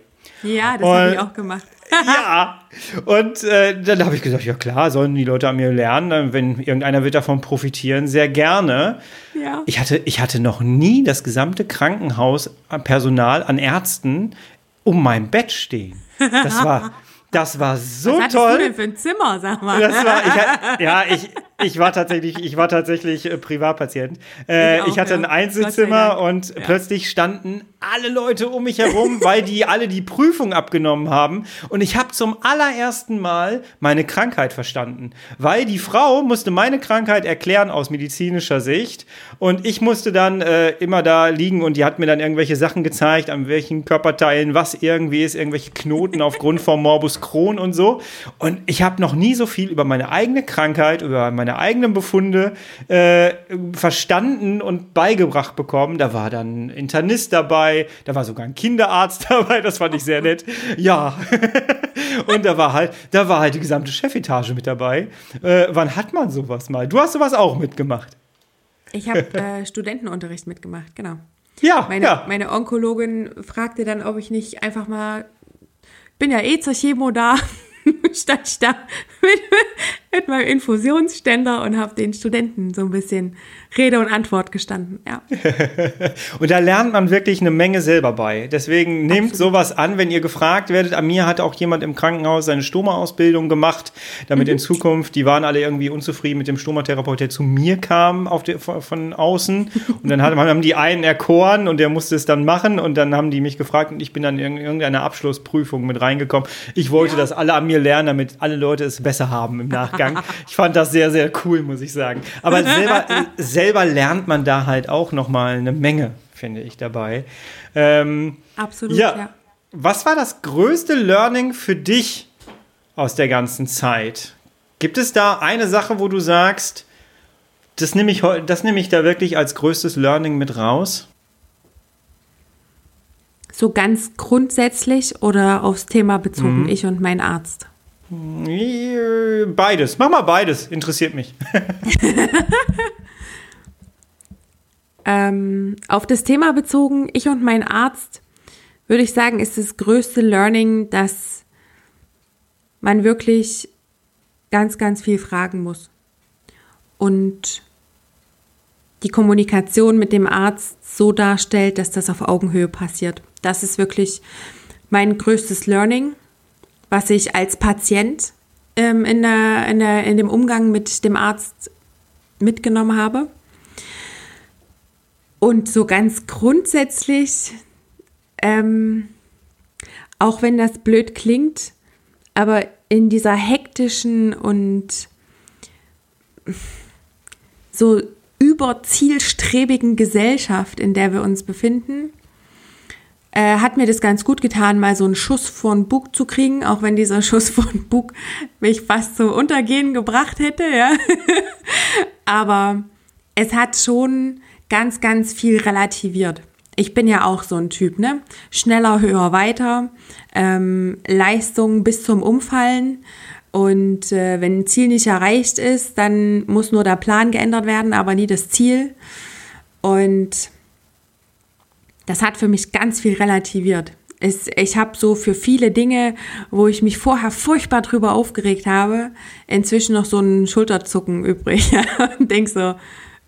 Ja, das habe ich auch gemacht. ja. Und äh, dann habe ich gesagt, ja klar, sollen die Leute an mir lernen, wenn irgendeiner wird davon profitieren, sehr gerne. Ja. Ich hatte, ich hatte noch nie das gesamte Krankenhauspersonal an Ärzten um mein Bett stehen. Das war, das war so Was toll. Was du denn für ein Zimmer, sag mal? Das war, ich, ja, ich, ich war tatsächlich, ich war tatsächlich äh, Privatpatient. Äh, ich, auch, ich, hatte ja. ein Einzelzimmer und ja. plötzlich standen alle Leute um mich herum, weil die alle die Prüfung abgenommen haben. Und ich habe zum allerersten Mal meine Krankheit verstanden, weil die Frau musste meine Krankheit erklären aus medizinischer Sicht und ich musste dann äh, immer da liegen und die hat mir dann irgendwelche Sachen gezeigt, an welchen Körperteilen was irgendwie ist, irgendwelche Knoten aufgrund vom Morbus Crohn und so. Und ich habe noch nie so viel über meine eigene Krankheit, über meine eigenen Befunde äh, verstanden und beigebracht bekommen. Da war dann ein Internist dabei dabei, da war sogar ein Kinderarzt dabei, das fand ich sehr nett. Ja. und da war halt, da war halt die gesamte Chefetage mit dabei. Äh, wann hat man sowas mal? Du hast sowas auch mitgemacht. Ich habe äh, Studentenunterricht mitgemacht, genau. Ja, meine, ja. Meine Onkologin fragte dann, ob ich nicht einfach mal, bin ja eh zur Chemo da, stand ich da mit, mit meinem Infusionsständer und habe den Studenten so ein bisschen Rede und Antwort gestanden. Ja. und da lernt man wirklich eine Menge selber bei. Deswegen nehmt Absolut. sowas an, wenn ihr gefragt werdet. An mir hat auch jemand im Krankenhaus seine Stoma-Ausbildung gemacht, damit mhm. in Zukunft, die waren alle irgendwie unzufrieden mit dem Stomatherapeut, der zu mir kam auf die, von außen. Und dann haben die einen erkoren und der musste es dann machen. Und dann haben die mich gefragt und ich bin dann in irgendeine Abschlussprüfung mit reingekommen. Ich wollte, ja. dass alle an mir lernen, damit alle Leute es besser haben im Nachgang. ich fand das sehr, sehr cool, muss ich sagen. Aber selber, selber lernt man da halt auch noch mal eine Menge, finde ich dabei. Ähm, Absolut, ja. ja. Was war das größte Learning für dich aus der ganzen Zeit? Gibt es da eine Sache, wo du sagst, das nehme ich, das nehme ich da wirklich als größtes Learning mit raus? So ganz grundsätzlich oder aufs Thema bezogen, mhm. ich und mein Arzt? Beides. Mach mal beides. Interessiert mich. Ähm, auf das Thema bezogen, ich und mein Arzt, würde ich sagen, ist das größte Learning, dass man wirklich ganz, ganz viel fragen muss. Und die Kommunikation mit dem Arzt so darstellt, dass das auf Augenhöhe passiert. Das ist wirklich mein größtes Learning, was ich als Patient ähm, in, der, in, der, in dem Umgang mit dem Arzt mitgenommen habe. Und so ganz grundsätzlich, ähm, auch wenn das blöd klingt, aber in dieser hektischen und so überzielstrebigen Gesellschaft, in der wir uns befinden, äh, hat mir das ganz gut getan, mal so einen Schuss von Bug zu kriegen, auch wenn dieser Schuss von Bug mich fast zum Untergehen gebracht hätte, ja. Aber es hat schon ganz, ganz viel relativiert. Ich bin ja auch so ein Typ, ne? Schneller, höher, weiter, ähm, Leistung bis zum Umfallen. Und äh, wenn ein Ziel nicht erreicht ist, dann muss nur der Plan geändert werden, aber nie das Ziel. Und das hat für mich ganz viel relativiert. Es, ich habe so für viele Dinge, wo ich mich vorher furchtbar drüber aufgeregt habe, inzwischen noch so ein Schulterzucken übrig und denk so,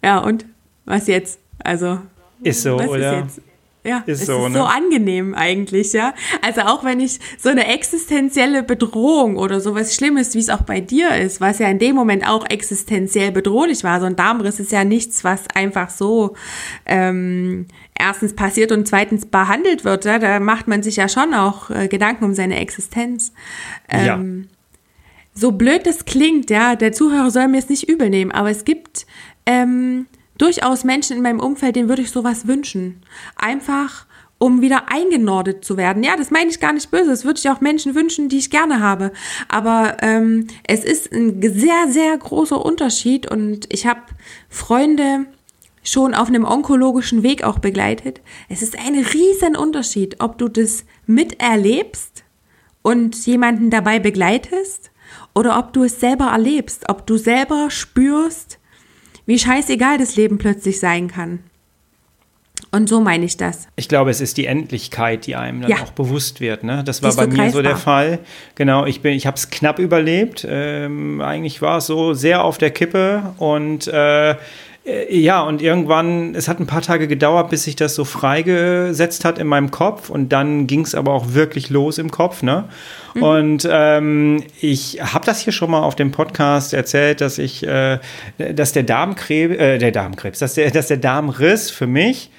ja und was jetzt? Also. Ist so, oder? Ist ja, ist es so, ist ne? so angenehm eigentlich, ja. Also auch wenn ich so eine existenzielle Bedrohung oder sowas Schlimmes, wie es auch bei dir ist, was ja in dem Moment auch existenziell bedrohlich war. So ein Darmriss ist ja nichts, was einfach so ähm, erstens passiert und zweitens behandelt wird. Ja? Da macht man sich ja schon auch äh, Gedanken um seine Existenz. Ähm, ja. So blöd das klingt, ja, der Zuhörer soll mir es nicht übel nehmen, aber es gibt ähm, durchaus Menschen in meinem Umfeld, denen würde ich sowas wünschen. Einfach, um wieder eingenordet zu werden. Ja, das meine ich gar nicht böse. Das würde ich auch Menschen wünschen, die ich gerne habe. Aber ähm, es ist ein sehr, sehr großer Unterschied und ich habe Freunde schon auf einem onkologischen Weg auch begleitet. Es ist ein riesen Unterschied, ob du das miterlebst und jemanden dabei begleitest oder ob du es selber erlebst, ob du selber spürst, wie scheißegal das Leben plötzlich sein kann. Und so meine ich das. Ich glaube, es ist die Endlichkeit, die einem dann ja. auch bewusst wird. Ne? Das war bei so mir greifbar. so der Fall. Genau, ich ich habe es knapp überlebt. Ähm, eigentlich war es so sehr auf der Kippe und äh, ja, und irgendwann, es hat ein paar Tage gedauert, bis sich das so freigesetzt hat in meinem Kopf und dann ging es aber auch wirklich los im Kopf, ne? Mhm. Und ähm, ich habe das hier schon mal auf dem Podcast erzählt, dass ich, äh, dass der Darmkrebs, äh, der Darmkrebs, dass der, dass der Darmriss für mich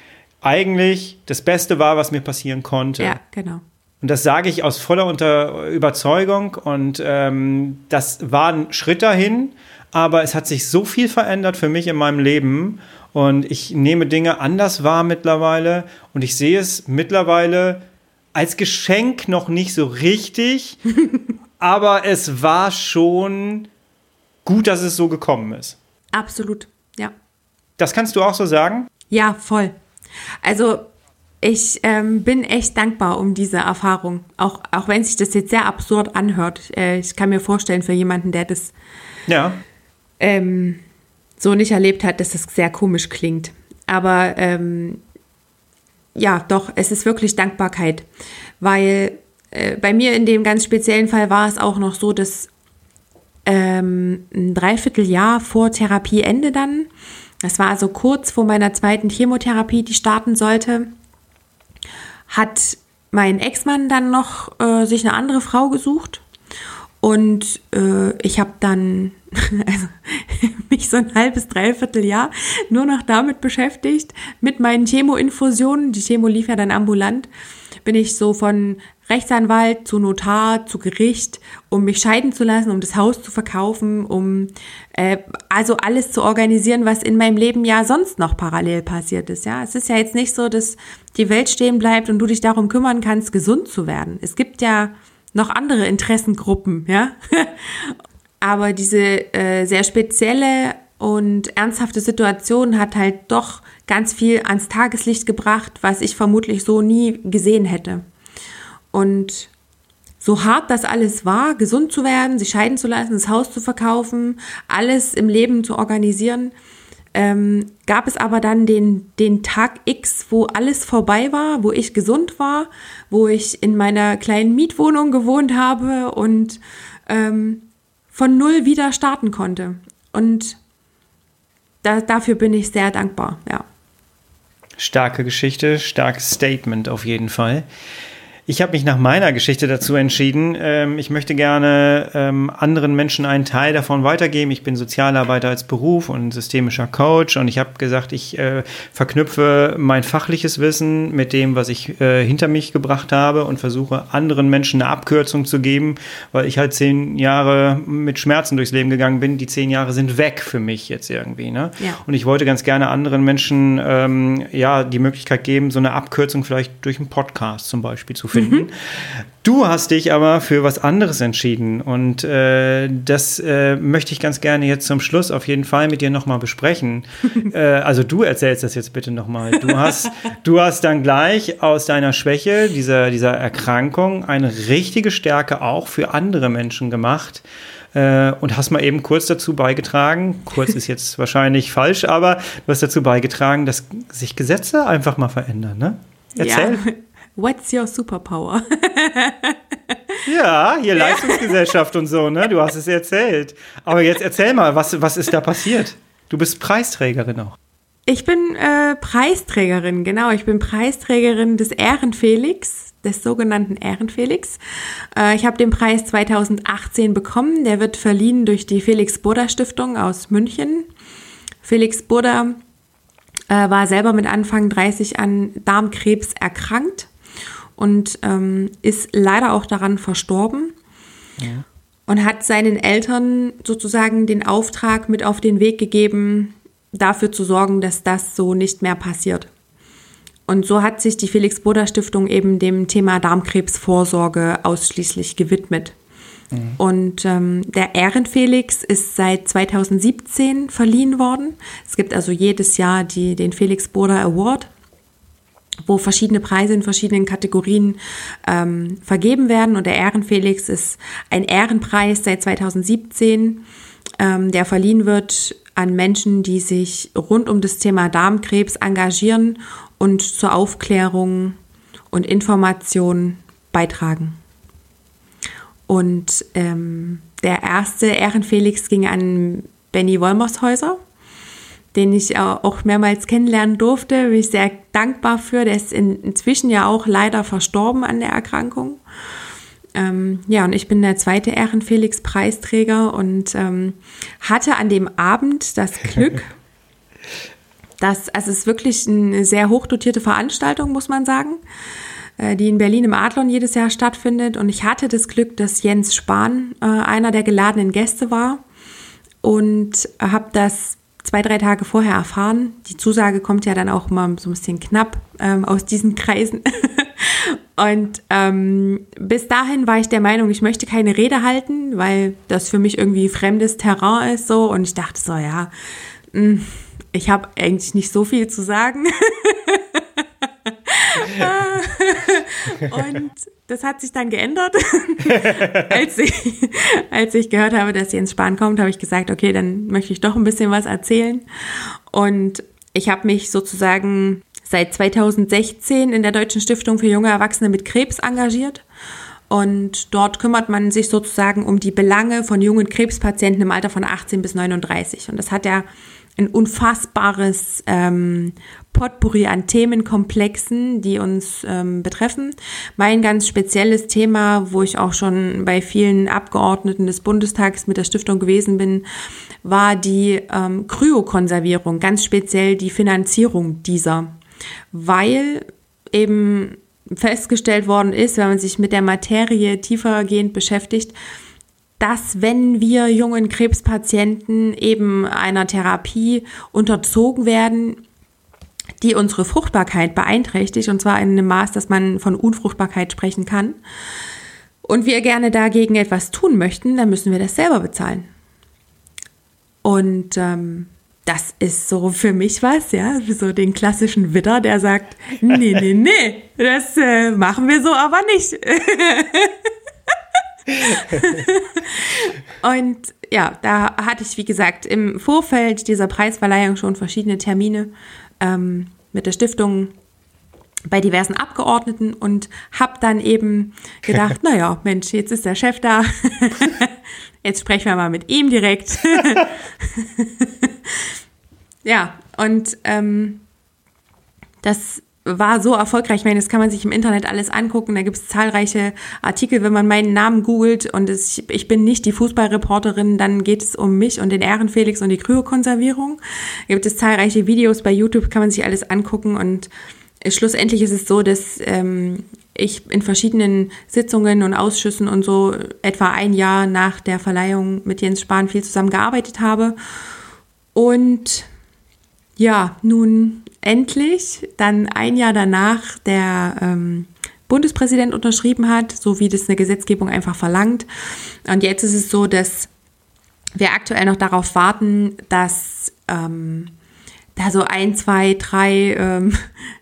eigentlich das Beste war, was mir passieren konnte. Ja, genau. Und das sage ich aus voller Unter Überzeugung und ähm, das war ein Schritt dahin aber es hat sich so viel verändert für mich in meinem Leben und ich nehme Dinge anders wahr mittlerweile und ich sehe es mittlerweile als Geschenk noch nicht so richtig, aber es war schon gut, dass es so gekommen ist. Absolut, ja. Das kannst du auch so sagen? Ja, voll. Also ich ähm, bin echt dankbar um diese Erfahrung, auch, auch wenn sich das jetzt sehr absurd anhört. Äh, ich kann mir vorstellen, für jemanden, der das ja ähm, so nicht erlebt hat, dass das sehr komisch klingt. Aber ähm, ja, doch, es ist wirklich Dankbarkeit, weil äh, bei mir in dem ganz speziellen Fall war es auch noch so, dass ähm, ein Dreivierteljahr vor Therapieende dann, das war also kurz vor meiner zweiten Chemotherapie, die starten sollte, hat mein Ex-Mann dann noch äh, sich eine andere Frau gesucht und äh, ich habe dann also, mich so ein halbes, dreiviertel Jahr nur noch damit beschäftigt, mit meinen Chemoinfusionen. Die Chemo lief ja dann ambulant. Bin ich so von Rechtsanwalt zu Notar zu Gericht, um mich scheiden zu lassen, um das Haus zu verkaufen, um äh, also alles zu organisieren, was in meinem Leben ja sonst noch parallel passiert ist. Ja, es ist ja jetzt nicht so, dass die Welt stehen bleibt und du dich darum kümmern kannst, gesund zu werden. Es gibt ja noch andere Interessengruppen, ja. Aber diese äh, sehr spezielle und ernsthafte Situation hat halt doch ganz viel ans Tageslicht gebracht, was ich vermutlich so nie gesehen hätte. Und so hart das alles war, gesund zu werden, sich scheiden zu lassen, das Haus zu verkaufen, alles im Leben zu organisieren, ähm, gab es aber dann den, den Tag X, wo alles vorbei war, wo ich gesund war, wo ich in meiner kleinen Mietwohnung gewohnt habe und ähm, von null wieder starten konnte. Und da, dafür bin ich sehr dankbar, ja. Starke Geschichte, starkes Statement auf jeden Fall. Ich habe mich nach meiner Geschichte dazu entschieden. Ähm, ich möchte gerne ähm, anderen Menschen einen Teil davon weitergeben. Ich bin Sozialarbeiter als Beruf und systemischer Coach und ich habe gesagt, ich äh, verknüpfe mein fachliches Wissen mit dem, was ich äh, hinter mich gebracht habe und versuche anderen Menschen eine Abkürzung zu geben, weil ich halt zehn Jahre mit Schmerzen durchs Leben gegangen bin. Die zehn Jahre sind weg für mich jetzt irgendwie. Ne? Ja. Und ich wollte ganz gerne anderen Menschen ähm, ja die Möglichkeit geben, so eine Abkürzung vielleicht durch einen Podcast zum Beispiel zu finden. Mhm. Du hast dich aber für was anderes entschieden und äh, das äh, möchte ich ganz gerne jetzt zum Schluss auf jeden Fall mit dir nochmal besprechen. äh, also du erzählst das jetzt bitte nochmal. Du hast, du hast dann gleich aus deiner Schwäche, dieser, dieser Erkrankung, eine richtige Stärke auch für andere Menschen gemacht äh, und hast mal eben kurz dazu beigetragen, kurz ist jetzt wahrscheinlich falsch, aber du hast dazu beigetragen, dass sich Gesetze einfach mal verändern, ne? Erzähl. Ja. What's your superpower? ja, hier Leistungsgesellschaft und so, ne? Du hast es erzählt. Aber jetzt erzähl mal, was, was ist da passiert? Du bist Preisträgerin auch. Ich bin äh, Preisträgerin, genau. Ich bin Preisträgerin des Ehrenfelix, des sogenannten Ehrenfelix. Äh, ich habe den Preis 2018 bekommen. Der wird verliehen durch die Felix Burda Stiftung aus München. Felix Burda äh, war selber mit Anfang 30 an Darmkrebs erkrankt und ähm, ist leider auch daran verstorben. Ja. Und hat seinen Eltern sozusagen den Auftrag mit auf den Weg gegeben, dafür zu sorgen, dass das so nicht mehr passiert. Und so hat sich die Felix Boda Stiftung eben dem Thema Darmkrebsvorsorge ausschließlich gewidmet. Mhm. Und ähm, der Ehrenfelix ist seit 2017 verliehen worden. Es gibt also jedes Jahr die, den Felix Boda Award wo verschiedene Preise in verschiedenen Kategorien ähm, vergeben werden. Und der Ehrenfelix ist ein Ehrenpreis seit 2017, ähm, der verliehen wird an Menschen, die sich rund um das Thema Darmkrebs engagieren und zur Aufklärung und Information beitragen. Und ähm, der erste Ehrenfelix ging an Benny Wolmershäuser den ich auch mehrmals kennenlernen durfte. Bin ich sehr dankbar für. Der ist in, inzwischen ja auch leider verstorben an der Erkrankung. Ähm, ja, und ich bin der zweite Ehrenfelix-Preisträger und ähm, hatte an dem Abend das Glück, dass, also es ist wirklich eine sehr hochdotierte Veranstaltung, muss man sagen, äh, die in Berlin im Adlon jedes Jahr stattfindet. Und ich hatte das Glück, dass Jens Spahn äh, einer der geladenen Gäste war und habe das zwei, drei Tage vorher erfahren. Die Zusage kommt ja dann auch mal so ein bisschen knapp ähm, aus diesen Kreisen. Und ähm, bis dahin war ich der Meinung, ich möchte keine Rede halten, weil das für mich irgendwie fremdes Terrain ist so. Und ich dachte so, ja, mh, hm, ich habe eigentlich nicht so viel zu sagen. und das hat sich dann geändert. als, ich, als ich gehört habe, dass Jens Spahn kommt, habe ich gesagt, okay, dann möchte ich doch ein bisschen was erzählen. Und ich habe mich sozusagen seit 2016 in der Deutschen Stiftung für junge Erwachsene mit Krebs engagiert Und dort kümmert man sich sozusagen um die Belange von jungen Krebspatienten im Alter von 18 bis 39. Und das hat ja ein unfassbares ähm, Potpourri an Themenkomplexen, die uns ähm, betreffen. Mein ganz spezielles Thema, wo ich auch schon bei vielen Abgeordneten des Bundestags mit der Stiftung gewesen bin, war die ähm, Kryokonservierung, ganz speziell die Finanzierung dieser, weil eben festgestellt worden ist, wenn man sich mit der Materie tiefergehend beschäftigt, dass wenn wir jungen Krebspatienten eben einer Therapie unterzogen werden, die unsere Fruchtbarkeit beeinträchtigt, und zwar in einem Maß, dass man von Unfruchtbarkeit sprechen kann, und wir gerne dagegen etwas tun möchten, dann müssen wir das selber bezahlen. Und ähm, das ist so für mich was, ja, so den klassischen Widder, der sagt, nee, nee, nee, das äh, machen wir so aber nicht. und ja, da hatte ich, wie gesagt, im Vorfeld dieser Preisverleihung schon verschiedene Termine ähm, mit der Stiftung bei diversen Abgeordneten und habe dann eben gedacht, naja, Mensch, jetzt ist der Chef da. jetzt sprechen wir mal mit ihm direkt. ja, und ähm, das war so erfolgreich. Ich meine, das kann man sich im Internet alles angucken. Da gibt es zahlreiche Artikel, wenn man meinen Namen googelt und es, ich bin nicht die Fußballreporterin, dann geht es um mich und den Ehrenfelix und die Kryokonservierung. Da gibt es zahlreiche Videos bei YouTube, kann man sich alles angucken und schlussendlich ist es so, dass ähm, ich in verschiedenen Sitzungen und Ausschüssen und so etwa ein Jahr nach der Verleihung mit Jens Spahn viel zusammengearbeitet habe. Und ja, nun endlich, dann ein Jahr danach, der ähm, Bundespräsident unterschrieben hat, so wie das eine Gesetzgebung einfach verlangt. Und jetzt ist es so, dass wir aktuell noch darauf warten, dass ähm, da so ein, zwei, drei ähm,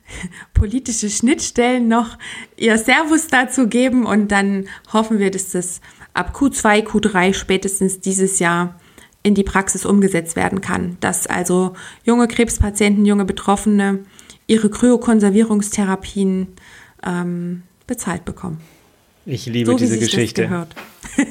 politische Schnittstellen noch ihr Servus dazu geben und dann hoffen wir, dass das ab Q2, Q3 spätestens dieses Jahr in die Praxis umgesetzt werden kann. Dass also junge Krebspatienten, junge Betroffene ihre Kryokonservierungstherapien ähm, bezahlt bekommen. Ich liebe so, diese Geschichte.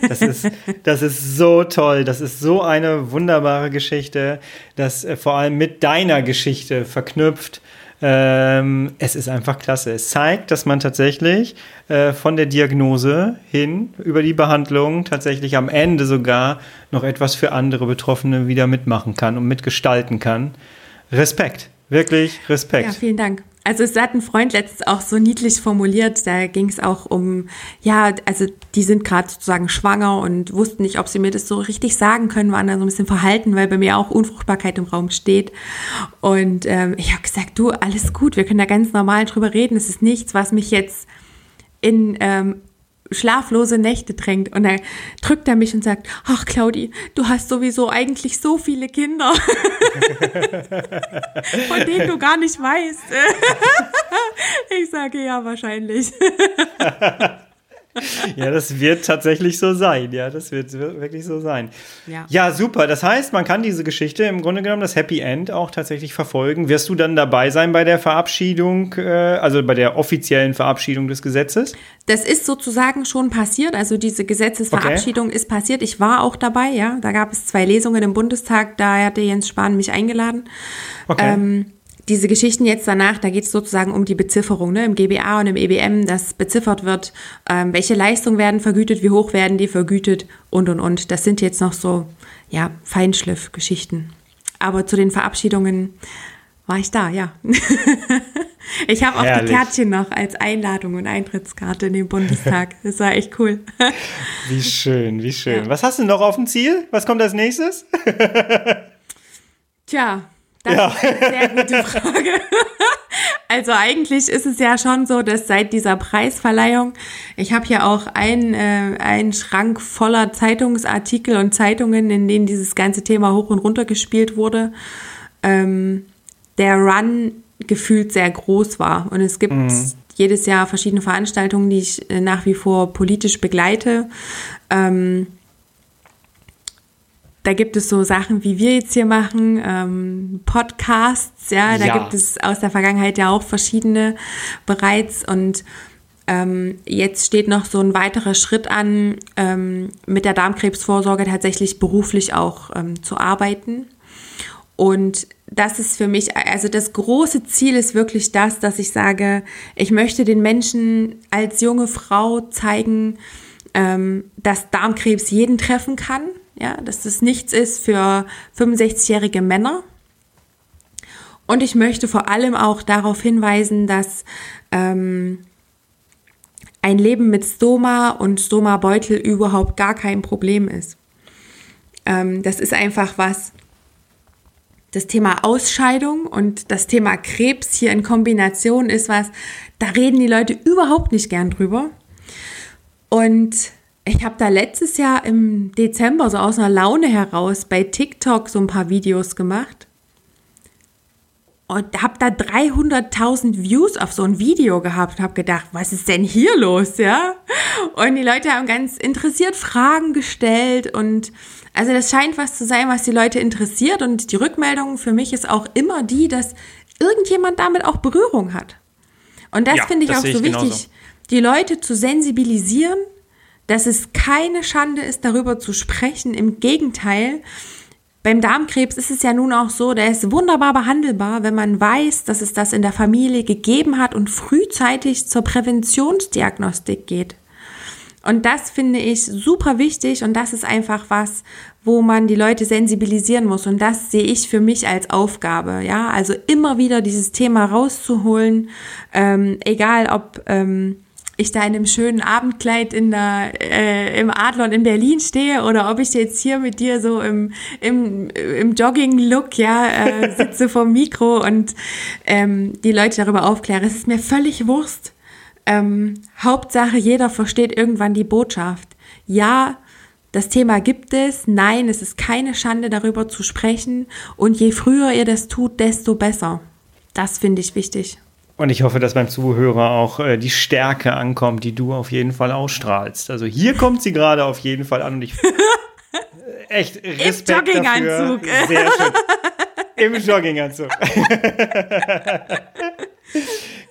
Das, das, ist, das ist so toll. Das ist so eine wunderbare Geschichte, das äh, vor allem mit deiner Geschichte verknüpft ähm, es ist einfach klasse. Es zeigt, dass man tatsächlich äh, von der Diagnose hin über die Behandlung tatsächlich am Ende sogar noch etwas für andere Betroffene wieder mitmachen kann und mitgestalten kann. Respekt, wirklich Respekt. Ja, vielen Dank. Also es hat ein Freund letztens auch so niedlich formuliert, da ging es auch um, ja, also die sind gerade sozusagen schwanger und wussten nicht, ob sie mir das so richtig sagen können, waren da so ein bisschen verhalten, weil bei mir auch Unfruchtbarkeit im Raum steht. Und ähm, ich habe gesagt, du, alles gut, wir können da ganz normal drüber reden. Es ist nichts, was mich jetzt in ähm, schlaflose Nächte drängt. Und dann drückt er mich und sagt, ach Claudi, du hast sowieso eigentlich so viele Kinder, von denen du gar nicht weißt. ich sage ja, wahrscheinlich. ja, das wird tatsächlich so sein. Ja, das wird wirklich so sein. Ja. ja, super. Das heißt, man kann diese Geschichte im Grunde genommen, das Happy End, auch tatsächlich verfolgen. Wirst du dann dabei sein bei der Verabschiedung, äh, also bei der offiziellen Verabschiedung des Gesetzes? Das ist sozusagen schon passiert. Also diese Gesetzesverabschiedung okay. ist passiert. Ich war auch dabei, ja. Da gab es zwei Lesungen im Bundestag. Da hatte Jens Spahn mich eingeladen. Okay. Ähm, diese Geschichten jetzt danach, da geht es sozusagen um die Bezifferung ne, im GBA und im EBM, dass beziffert wird, ähm, welche Leistungen werden vergütet, wie hoch werden die vergütet und und und. Das sind jetzt noch so, ja, Feinschliff-Geschichten. Aber zu den Verabschiedungen war ich da, ja. ich habe auch die Kärtchen noch als Einladung und Eintrittskarte in den Bundestag. Das war echt cool. wie schön, wie schön. Ja. Was hast du noch auf dem Ziel? Was kommt als nächstes? Tja, das ja. ist eine sehr gute Frage. Also eigentlich ist es ja schon so, dass seit dieser Preisverleihung, ich habe ja auch einen, äh, einen Schrank voller Zeitungsartikel und Zeitungen, in denen dieses ganze Thema hoch und runter gespielt wurde, ähm, der Run gefühlt sehr groß war. Und es gibt mhm. jedes Jahr verschiedene Veranstaltungen, die ich äh, nach wie vor politisch begleite. Ähm, da gibt es so Sachen, wie wir jetzt hier machen, ähm, Podcasts, ja, da ja. gibt es aus der Vergangenheit ja auch verschiedene bereits und Ähm, jetzt steht noch so ein weiterer Schritt an, ähm, mit der Darmkrebsvorsorge tatsächlich beruflich auch ähm, zu arbeiten. Und das ist für mich, also das große Ziel ist wirklich das, dass ich sage, ich möchte den Menschen als junge Frau zeigen, ähm, dass Darmkrebs jeden treffen kann, ja, dass das nichts ist für 65-jährige Männer. Und ich möchte vor allem auch darauf hinweisen, dass ähm, ein Leben mit Stoma und Stoma-Beutel überhaupt gar kein Problem ist. Ähm, das ist einfach was, das Thema Ausscheidung und das Thema Krebs hier in Kombination ist was, da reden die Leute überhaupt nicht gern drüber. Und ich habe da letztes Jahr im Dezember so aus einer Laune heraus bei TikTok so ein paar Videos gemacht und habe da 300.000 Views auf so ein Video gehabt und habe gedacht, was ist denn hier los, ja? Und die Leute haben ganz interessiert Fragen gestellt und also das scheint was zu sein, was die Leute interessiert und die Rückmeldung für mich ist auch immer die, dass irgendjemand damit auch Berührung hat. Und das ja, finde ich auch so ich wichtig, genauso. die Leute zu sensibilisieren, dass es keine Schande ist, darüber zu sprechen. Im Gegenteil, beim Darmkrebs ist es ja nun auch so, der ist wunderbar behandelbar, wenn man weiß, dass es das in der Familie gegeben hat und frühzeitig zur Präventionsdiagnostik geht. Und das finde ich super wichtig und das ist einfach was, wo man die Leute sensibilisieren muss und das sehe ich für mich als Aufgabe. Ja, also immer wieder dieses Thema rauszuholen, ähm, egal ob ähm, ich da in einem schönen Abendkleid in der, äh, im Adlon in Berlin stehe oder ob ich jetzt hier mit dir so im, im, im Jogging-Look ja, äh, sitze vom Mikro und ähm, die Leute darüber aufkläre. Es ist mir völlig Wurst. Ähm, Hauptsache, jeder versteht irgendwann die Botschaft. Ja, das Thema gibt es. Nein, es ist keine Schande, darüber zu sprechen. Und je früher ihr das tut, desto besser. Das finde ich wichtig. Und ich hoffe, dass beim Zuhörer auch äh, die Stärke ankommt, die du auf jeden Fall ausstrahlst. Also hier kommt sie gerade auf jeden Fall an und ich echt Respekt Im Jogginganzug. Dafür. Sehr schön. Im Jogginganzug.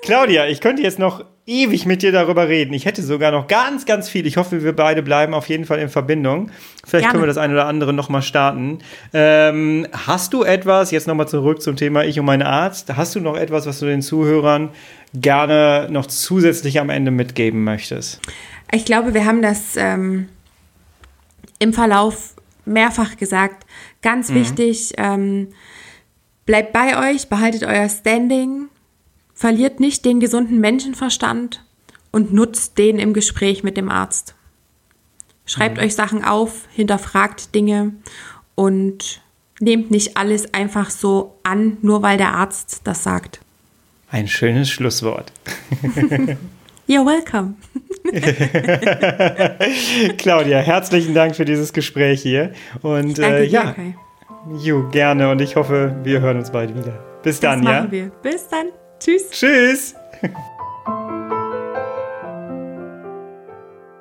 Claudia, ich könnte jetzt noch ewig mit dir darüber reden. Ich hätte sogar noch ganz, ganz viel. Ich hoffe, wir beide bleiben auf jeden Fall in Verbindung. Vielleicht Gerne. können wir das eine oder andere nochmal starten. Ähm, hast du etwas, jetzt nochmal zurück zum Thema Ich und mein Arzt, hast du noch etwas, was du den Zuhörern gerne noch zusätzlich am Ende mitgeben möchtest? Ich glaube, wir haben das ähm, im Verlauf mehrfach gesagt. Ganz mhm. wichtig, ähm, bleibt bei euch, behaltet euer Standing, Verliert nicht den gesunden Menschenverstand und nutzt den im Gespräch mit dem Arzt. Schreibt mhm. euch Sachen auf, hinterfragt Dinge und nehmt nicht alles einfach so an, nur weil der Arzt das sagt. Ein schönes Schlusswort. You're welcome. Claudia, herzlichen Dank für dieses Gespräch hier. Und äh, ja, jo, gerne. Und ich hoffe, wir hören uns bald wieder. Bis dann, das ja. Wir. Bis dann. Tschüss. Tschüss.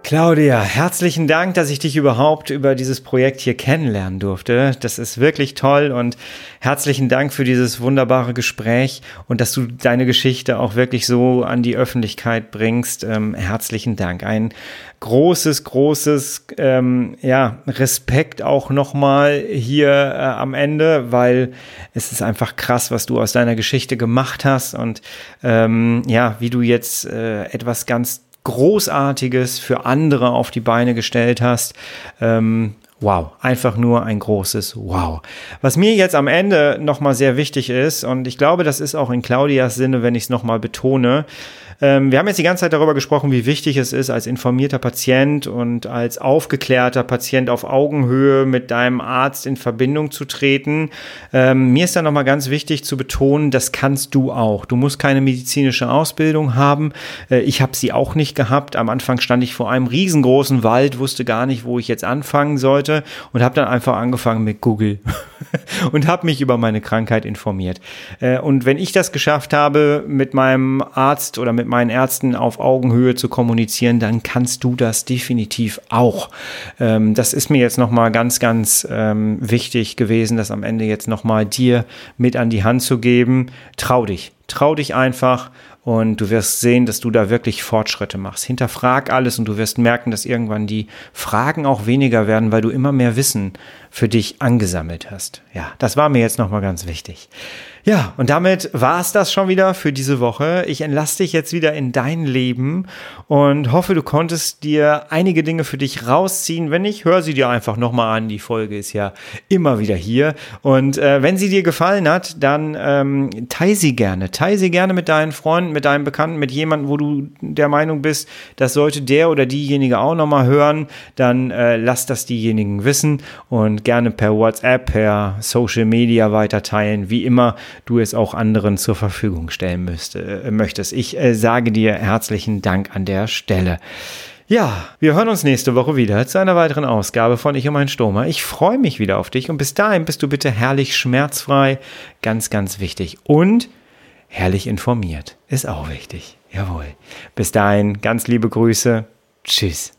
Claudia, herzlichen Dank, dass ich dich überhaupt über dieses Projekt hier kennenlernen durfte. Das ist wirklich toll und herzlichen Dank für dieses wunderbare Gespräch und dass du deine Geschichte auch wirklich so an die Öffentlichkeit bringst. Ähm, herzlichen Dank. Ein großes, großes ähm, ja, Respekt auch nochmal hier äh, am Ende, weil es ist einfach krass, was du aus deiner Geschichte gemacht hast und ähm, ja, wie du jetzt äh, etwas ganz Großartiges für andere auf die Beine gestellt hast. Ähm, wow, einfach nur ein großes Wow. Was mir jetzt am Ende nochmal sehr wichtig ist, und ich glaube, das ist auch in Claudias Sinne, wenn ich es nochmal betone, ähm, wir haben jetzt die ganze Zeit darüber gesprochen, wie wichtig es ist, als informierter Patient und als aufgeklärter Patient auf Augenhöhe mit deinem Arzt in Verbindung zu treten. Ähm, mir ist da nochmal ganz wichtig zu betonen, das kannst du auch. Du musst keine medizinische Ausbildung haben. Äh, ich habe sie auch nicht gehabt. Am Anfang stand ich vor einem riesengroßen Wald, wusste gar nicht, wo ich jetzt anfangen sollte und habe dann einfach angefangen mit Google und habe mich über meine Krankheit informiert. Äh, und wenn ich das geschafft habe, mit meinem Arzt oder mit meinen Ärzten auf Augenhöhe zu kommunizieren, dann kannst du das definitiv auch. Ähm, das ist mir jetzt nochmal ganz, ganz ähm, wichtig gewesen, das am Ende jetzt nochmal dir mit an die Hand zu geben. Trau dich. Trau dich einfach und du wirst sehen, dass du da wirklich Fortschritte machst. Hinterfrag alles und du wirst merken, dass irgendwann die Fragen auch weniger werden, weil du immer mehr Wissen für dich angesammelt hast. Ja, das war mir jetzt nochmal ganz wichtig. Ja, und damit war es das schon wieder für diese Woche. Ich entlasse dich jetzt wieder in dein Leben und hoffe, du konntest dir einige Dinge für dich rausziehen. Wenn nicht, hör sie dir einfach nochmal an. Die Folge ist ja immer wieder hier. Und äh, wenn sie dir gefallen hat, dann ähm, teile sie gerne. Teile sie gerne mit deinen Freunden, mit deinen Bekannten, mit jemandem, wo du der Meinung bist, das sollte der oder diejenige auch nochmal hören. Dann äh, lass das diejenigen wissen und gerne per WhatsApp, per Social Media weiter teilen. Wie immer du es auch anderen zur Verfügung stellen müsste, äh, möchtest. Ich äh, sage dir herzlichen Dank an der Stelle. Ja, wir hören uns nächste Woche wieder zu einer weiteren Ausgabe von Ich und mein Stoma. Ich freue mich wieder auf dich und bis dahin bist du bitte herrlich schmerzfrei, ganz, ganz wichtig. Und herrlich informiert, ist auch wichtig. Jawohl. Bis dahin, ganz liebe Grüße. Tschüss.